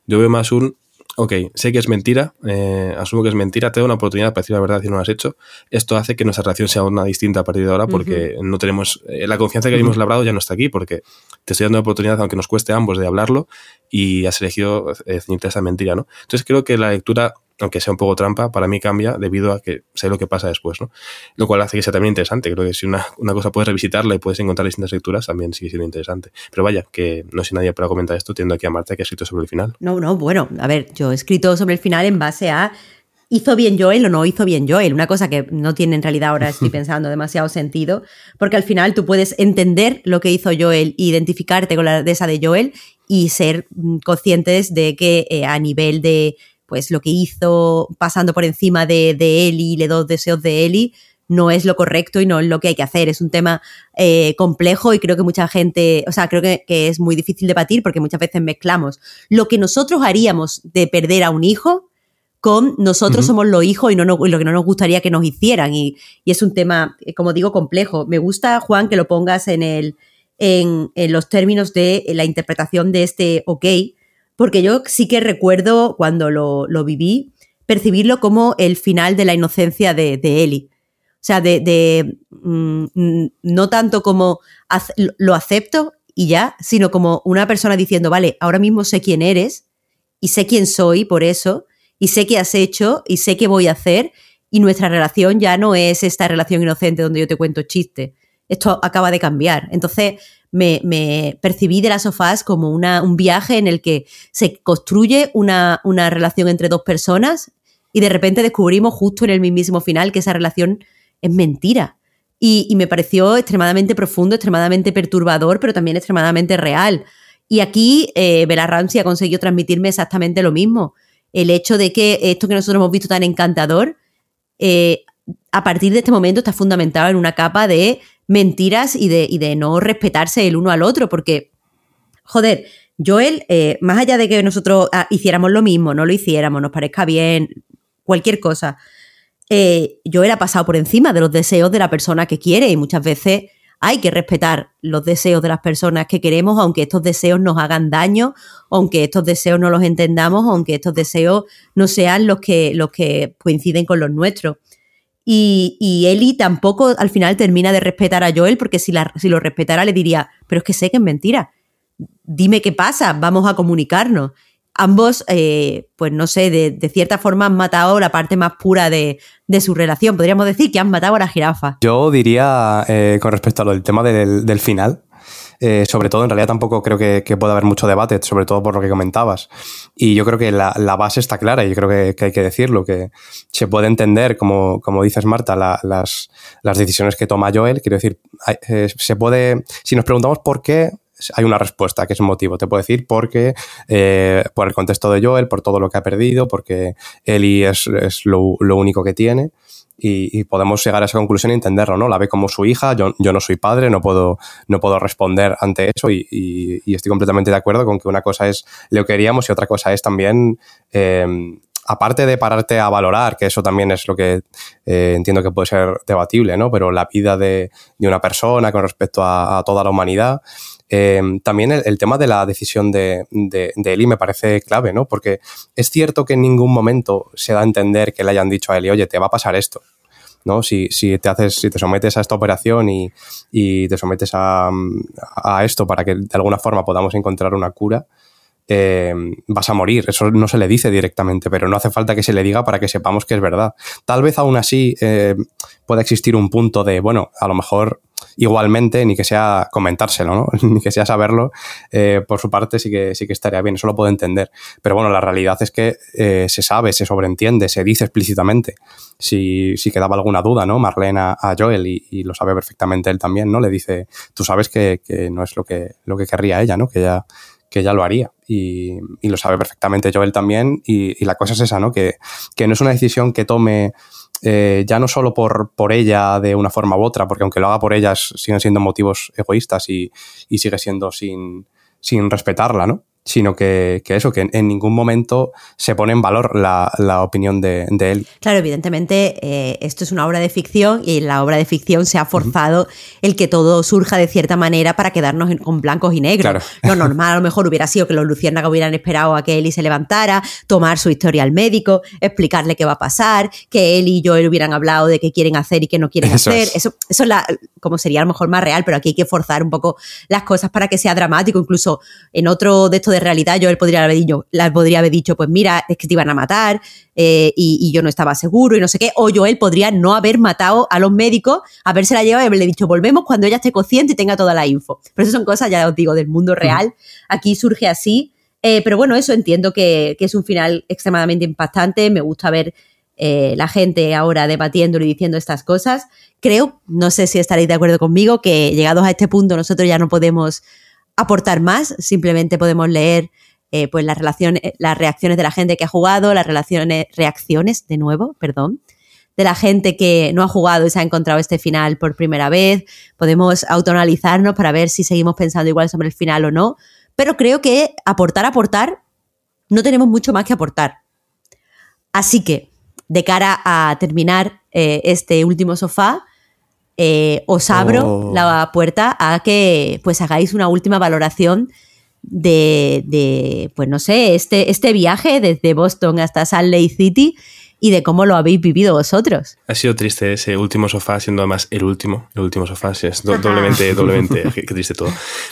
yo veo más un ok, sé que es mentira, eh, asumo que es mentira, te doy una oportunidad para decir la verdad si no lo has hecho. Esto hace que nuestra relación sea una distinta a partir de ahora porque no tenemos, eh, la confianza que habíamos labrado ya no está aquí porque te estoy dando una oportunidad, aunque nos cueste a ambos, de hablarlo y has elegido eh, ceñirte esa mentira, ¿no? Entonces creo que la lectura aunque sea un poco trampa, para mí cambia debido a que sé lo que pasa después, ¿no? Lo cual hace que sea también interesante. Creo que si una, cosa puedes revisitarla y puedes encontrar distintas lecturas, también sigue siendo interesante. Pero vaya, que no sé nadie para comentar esto, tiendo aquí a Marta que ha escrito sobre el final. No, no, bueno, a ver, yo he escrito sobre el final en base a ¿Hizo bien Joel o no hizo bien Joel? Una cosa que no tiene en realidad ahora estoy pensando demasiado sentido, porque al final tú puedes entender lo que hizo Joel, identificarte con la de esa de Joel y ser mm, conscientes de que eh, a nivel de pues lo que hizo pasando por encima de, de Eli, le dos deseos de Eli, no es lo correcto y no es lo que hay que hacer. Es un tema eh, complejo y creo que mucha gente, o sea, creo que, es muy difícil debatir porque muchas veces mezclamos lo que nosotros haríamos de perder a un hijo con nosotros somos los hijos y, no lo que no nos gustaría que nos hicieran. Y, es un tema, eh, como digo, complejo. Me gusta, Juan, que lo pongas en, el, en, en los términos de la interpretación de este ok, porque yo sí que recuerdo cuando lo, viví, percibirlo como el final de la inocencia de, de Eli. O sea, de, mm, no tanto como lo acepto y ya, sino como una persona diciendo, vale, ahora mismo sé quién eres y sé quién soy por eso, y sé qué has hecho y sé qué voy a hacer, y nuestra relación ya no es esta relación inocente donde yo te cuento chistes. Esto acaba de cambiar. Entonces, me, percibí de las sofás como un viaje en el que se construye una, relación entre dos personas y de repente descubrimos justo en el mismísimo final que esa relación es mentira. Y, me pareció extremadamente profundo, extremadamente perturbador, pero también extremadamente real. Y aquí eh, Ramsey ha conseguido transmitirme exactamente lo mismo. El hecho de que esto que nosotros hemos visto tan encantador, eh, a partir de este momento está fundamentado en una capa de mentiras y de, de no respetarse el uno al otro, porque, joder, Joel, eh, más allá de que nosotros ah, hiciéramos lo mismo, no lo hiciéramos, nos parezca bien, cualquier cosa, eh, Joel ha pasado por encima de los deseos de la persona que quiere y muchas veces hay que respetar los deseos de las personas que queremos, aunque estos deseos nos hagan daño, aunque estos deseos no los entendamos, aunque estos deseos no sean los que, los que coinciden con los nuestros. Y, y Ellie tampoco al final termina de respetar a Joel, porque si, la, si lo respetara le diría, pero es que sé que es mentira. Dime qué pasa, vamos a comunicarnos. Ambos, eh, pues no sé, de, cierta forma han matado la parte más pura de, su relación. Podríamos decir que han matado a la jirafa. Yo diría, eh, con respecto a lo del tema del, del final, eh, sobre todo, en realidad tampoco creo que, pueda haber mucho debate, sobre todo por lo que comentabas. Y yo creo que la, base está clara y creo que, hay que decirlo, que se puede entender, como, como dices Marta, las, las, decisiones que toma Joel. Quiero decir, eh, se puede, si nos preguntamos por qué, hay una respuesta que es un motivo. Te puedo decir porque, eh, por el contexto de Joel, por todo lo que ha perdido, porque Eli es, es lo, lo único que tiene y, podemos llegar a esa conclusión y entenderlo, ¿no? La ve como su hija, yo, yo no soy padre, no puedo, no puedo responder ante eso y, y, estoy completamente de acuerdo con que una cosa es lo que queríamos y otra cosa es también... Eh, aparte de pararte a valorar, que eso también es lo que eh, entiendo que puede ser debatible, ¿no? Pero la vida de, de una persona con respecto a, a toda la humanidad, eh, también el, tema de la decisión de, de, Eli me parece clave, ¿no? Porque es cierto que en ningún momento se da a entender que le hayan dicho a Eli, oye, te va a pasar esto. ¿no? Si, si, te haces, si te sometes a esta operación y, y te sometes a, a, esto para que de alguna forma podamos encontrar una cura, eh, vas a morir. Eso no se le dice directamente, pero no hace falta que se le diga para que sepamos que es verdad. Tal vez aún así eh, pueda existir un punto de, bueno, a lo mejor igualmente, ni que sea comentárselo, ¿no? ni que sea saberlo, eh, por su parte sí que, sí que estaría bien, eso lo puedo entender. Pero bueno, la realidad es que eh, se sabe, se sobreentiende, se dice explícitamente. Si, si quedaba alguna duda, ¿no? Marlene a, Joel, y, lo sabe perfectamente él también, ¿no? Le dice, tú sabes que, no es lo que, lo que querría ella, ¿no? Que ella que ya lo haría. Y, lo sabe perfectamente Joel también. Y, y, la cosa es esa, ¿no? Que, que no es una decisión que tome eh, ya no solo por, por ella de una forma u otra, porque aunque lo haga por ellas siguen siendo motivos egoístas y, y sigue siendo sin, sin respetarla, ¿no? Sino que, eso, que en, ningún momento se pone en valor la, opinión de, él. Claro, evidentemente eh, esto es una obra de ficción y en la obra de ficción se ha forzado el que todo surja de cierta manera para quedarnos con blancos y negros. Lo normal a lo mejor hubiera sido que los luciérnagas hubieran esperado a que Eli se levantara, tomar su historia al médico, explicarle qué va a pasar, que él y Joel hubieran hablado de qué quieren hacer y qué no quieren hacer. Eso, eso es la, como sería a lo mejor más real, pero aquí hay que forzar un poco las cosas para que sea dramático. Incluso en otro de estos de realidad yo él podría haber dicho, podría haber dicho, pues mira, es que te iban a matar eh, y, yo no estaba seguro y no sé qué. O yo él podría no haber matado a los médicos, haberse la llevado y haberle dicho, volvemos cuando ella esté consciente y tenga toda la info. Pero eso son cosas, ya os digo, del mundo real. Aquí surge así. Eh, pero bueno, eso entiendo que, es un final extremadamente impactante. Me gusta ver eh, la gente ahora debatiéndolo y diciendo estas cosas. Creo, no sé si estaréis de acuerdo conmigo, que llegados a este punto nosotros ya no podemos aportar más, simplemente podemos leer eh, pues las, relaciones, las reacciones de la gente que ha jugado, las relaciones, reacciones, de nuevo, perdón, de la gente que no ha jugado y se ha encontrado este final por primera vez. Podemos autoanalizarnos para ver si seguimos pensando igual sobre el final o no. Pero creo que aportar, aportar, no tenemos mucho más que aportar. Así que, de cara a terminar eh, este último sofá, eh, os abro oh. la puerta a que pues hagáis una última valoración de, pues no sé, este, este viaje desde Boston hasta Salt Lake City y de cómo lo habéis vivido vosotros. Ha sido triste ese último sofá, siendo además el último. El último sofá, es doblemente, doblemente, qué triste todo.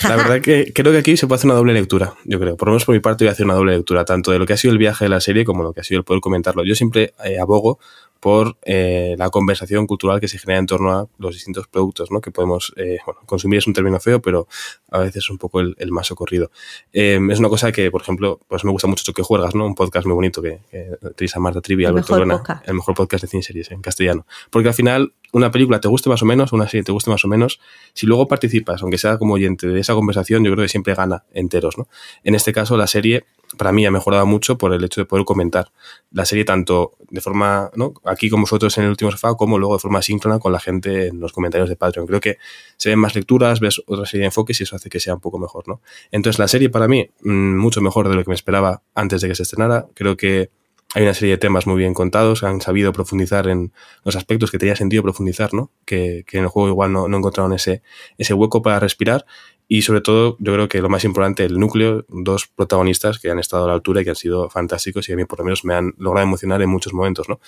La verdad que creo que aquí se puede hacer una doble lectura, yo creo. Por lo menos por mi parte voy a hacer una doble lectura, tanto de lo que ha sido el viaje de la serie como lo que ha sido el poder comentarlo. Yo siempre eh, abogo por eh, la conversación cultural que se genera en torno a los distintos productos ¿no? que podemos eh, bueno, consumir. Es un término feo, pero a veces es un poco el, más socorrido. Eh, es una cosa que, por ejemplo, pues me gusta mucho que juegas, ¿no? un podcast muy bonito que, que Marta Trivi, Alberto Lona, el mejor podcast de cine series en castellano. Porque al final, una película te guste más o menos, una serie te guste más o menos, si luego participas, aunque sea como oyente de esa conversación, yo creo que siempre gana enteros. ¿no? En este caso, la serie para mí ha mejorado mucho por el hecho de poder comentar la serie tanto de forma, ¿no? aquí como vosotros en el último sofá, como luego de forma síncrona con la gente en los comentarios de Patreon. Creo que se ven más lecturas, ves otra serie de enfoques y eso hace que sea un poco mejor, ¿no? Entonces la serie para mí, mm, mucho mejor de lo que me esperaba antes de que se estrenara. Creo que hay una serie de temas muy bien contados, han sabido profundizar en los aspectos que tenía sentido profundizar, ¿no? Que, en el juego igual no, no encontraron ese, ese hueco para respirar y sobre todo, yo creo que lo más importante, el núcleo, dos protagonistas que han estado a la altura y que han sido fantásticos y a mí por lo menos me han logrado emocionar en muchos momentos, ¿no?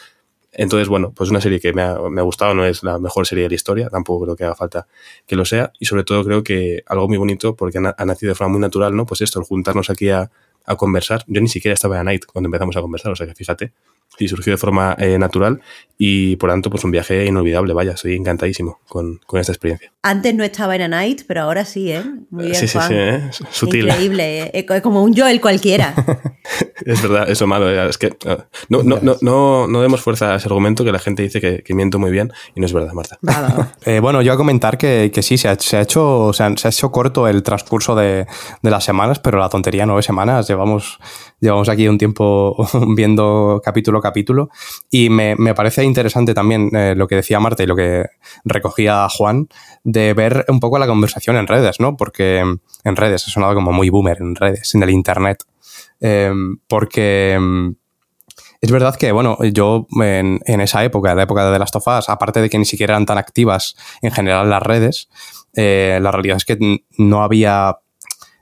Entonces, bueno, pues una serie que me ha, me ha, gustado, no es la mejor serie de la historia, tampoco creo que haga falta que lo sea, y sobre todo creo que algo muy bonito, porque ha, ha nacido de forma muy natural, ¿no? Pues esto, el juntarnos aquí a, a conversar. Yo ni siquiera estaba en Night cuando empezamos a conversar, o sea que fíjate, y surgió de forma eh, natural y por tanto pues un viaje inolvidable, vaya, soy encantadísimo con, con, esta experiencia. Antes no estaba en Night, pero ahora sí, ¿eh? Muy bien, sí, sí, sí, ¿eh? sutil. Increíble, ¿eh? es como un Joel cualquiera. es verdad, eso malo, es que no, no, no, no, no demos fuerza a ese argumento que la gente dice que, que miento muy bien y no es verdad, Marta. bueno, yo a comentar que, que sí, se ha, se ha hecho, se ha, se ha, hecho corto el transcurso de, de las semanas, pero la tontería nueve semanas llevamos, llevamos aquí un tiempo viendo capítulo a capítulo y me, me parece interesante también eh, lo que decía Marta y lo que recogía Juan de ver un poco la conversación en redes, ¿no? Porque en redes, ha sonado como muy boomer en redes, en el internet. Eh, porque es verdad que, bueno, yo en, en, esa época, la época de las tofas, aparte de que ni siquiera eran tan activas en general las redes, eh, la realidad es que no había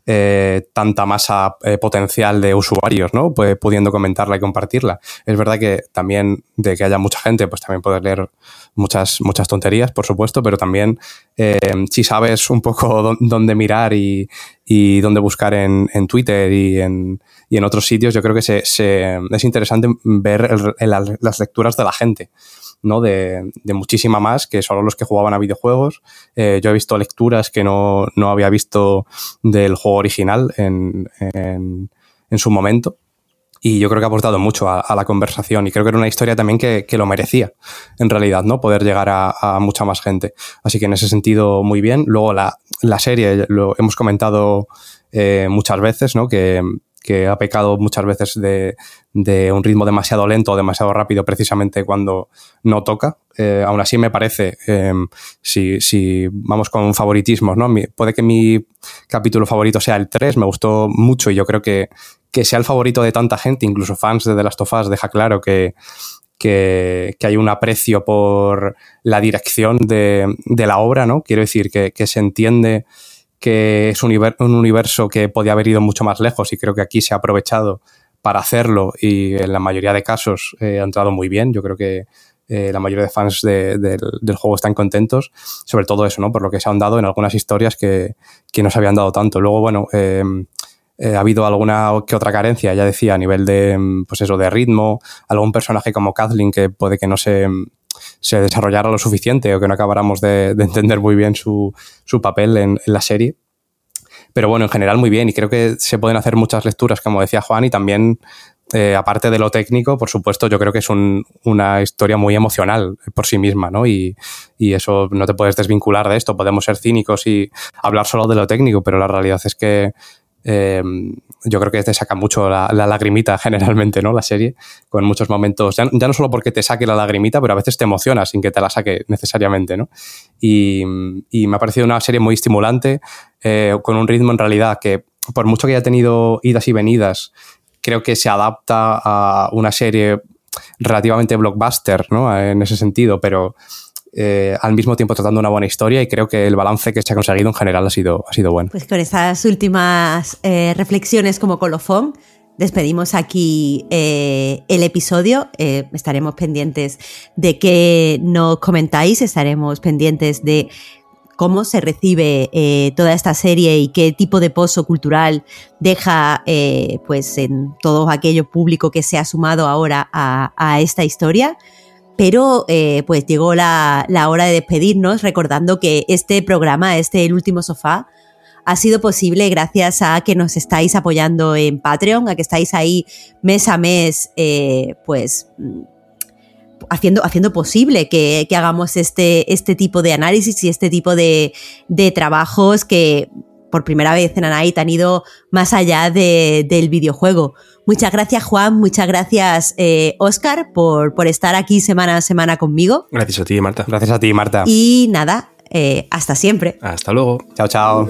eh, tanta masa eh, potencial de usuarios, ¿no? Pues, pudiendo comentarla y compartirla. Es verdad que también de que haya mucha gente, pues también puedes leer muchas, muchas tonterías, por supuesto, pero también eh, si sabes un poco dónde mirar y, y dónde buscar en, en Twitter y en, y en, otros sitios, yo creo que se, se, es interesante ver las lecturas de la gente. ¿No? De, de, muchísima más que solo los que jugaban a videojuegos. Eh, yo he visto lecturas que no, no, había visto del juego original en, en, en, su momento. Y yo creo que ha aportado mucho a, a, la conversación y creo que era una historia también que, que lo merecía, en realidad, ¿no? Poder llegar a, a, mucha más gente. Así que en ese sentido, muy bien. Luego la, la serie, lo hemos comentado eh, muchas veces, ¿no? Que, que ha pecado muchas veces de, un ritmo demasiado lento o demasiado rápido precisamente cuando no toca. Eh, aún así me parece, em, si, si, vamos con favoritismos, ¿no? puede que mi capítulo favorito sea el 3, me gustó mucho y yo creo que, que sea el favorito de tanta gente, incluso fans de The Last of Us, deja claro que, que, hay un aprecio por la dirección de, la obra, ¿no? Quiero decir que, se entiende que es un, universo que podía haber ido mucho más lejos y creo que aquí se ha aprovechado para hacerlo y en la mayoría de casos eh, ha entrado muy bien. Yo creo que eh, la mayoría de fans del, juego están contentos, sobre todo eso, ¿no? Por lo que se han dado en algunas historias que, no se habían dado tanto. Luego, bueno, eh, eh, ha habido alguna que otra carencia, ya decía, a nivel de, pues eso, de ritmo, algún personaje como Kathleen que puede que no se, se desarrollara lo suficiente o que no acabáramos de, entender muy bien su, papel en, la serie. Pero bueno, en general muy bien y creo que se pueden hacer muchas lecturas, como decía Juan, y también, eh, aparte de lo técnico, por supuesto, yo creo que es una historia muy emocional por sí misma, ¿no? Y, y, eso no te puedes desvincular de esto. Podemos ser cínicos y hablar solo de lo técnico, pero la realidad es que Em, yo creo que te saca mucho la, lagrimita generalmente, ¿no? La serie, con muchos momentos, ya, no solo porque te saque la lagrimita, pero a veces te emociona sin que te la saque necesariamente, ¿no? Y, me ha parecido una serie muy estimulante, eh, con un ritmo en realidad que, por mucho que haya tenido idas y venidas, creo que se adapta a una serie relativamente blockbuster, ¿no? En ese sentido, pero eh, al mismo tiempo tratando una buena historia y creo que el balance que se ha conseguido en general ha sido, ha sido bueno. Pues con estas últimas eh, reflexiones como colofón, despedimos aquí eh, el episodio. estaremos pendientes de que nos comentáis, estaremos pendientes de cómo se recibe toda esta serie y qué tipo de pozo cultural deja pues en todo aquello público que se ha sumado ahora a esta historia. Pero eh, pues llegó la, hora de despedirnos recordando que este programa, este El Último Sofá, ha sido posible gracias a que nos estáis apoyando en Patreon, a que estáis ahí mes a mes, eh, pues mm, haciendo, haciendo posible que, hagamos este, este tipo de análisis y este tipo de, trabajos que por primera vez en Anait han ido más allá del videojuego. Muchas gracias Juan, muchas gracias Oscar eh, por, por estar aquí semana a semana conmigo. Gracias a ti Marta. Gracias a ti Marta. Y nada, eh, hasta siempre. Hasta luego. Chao, chao.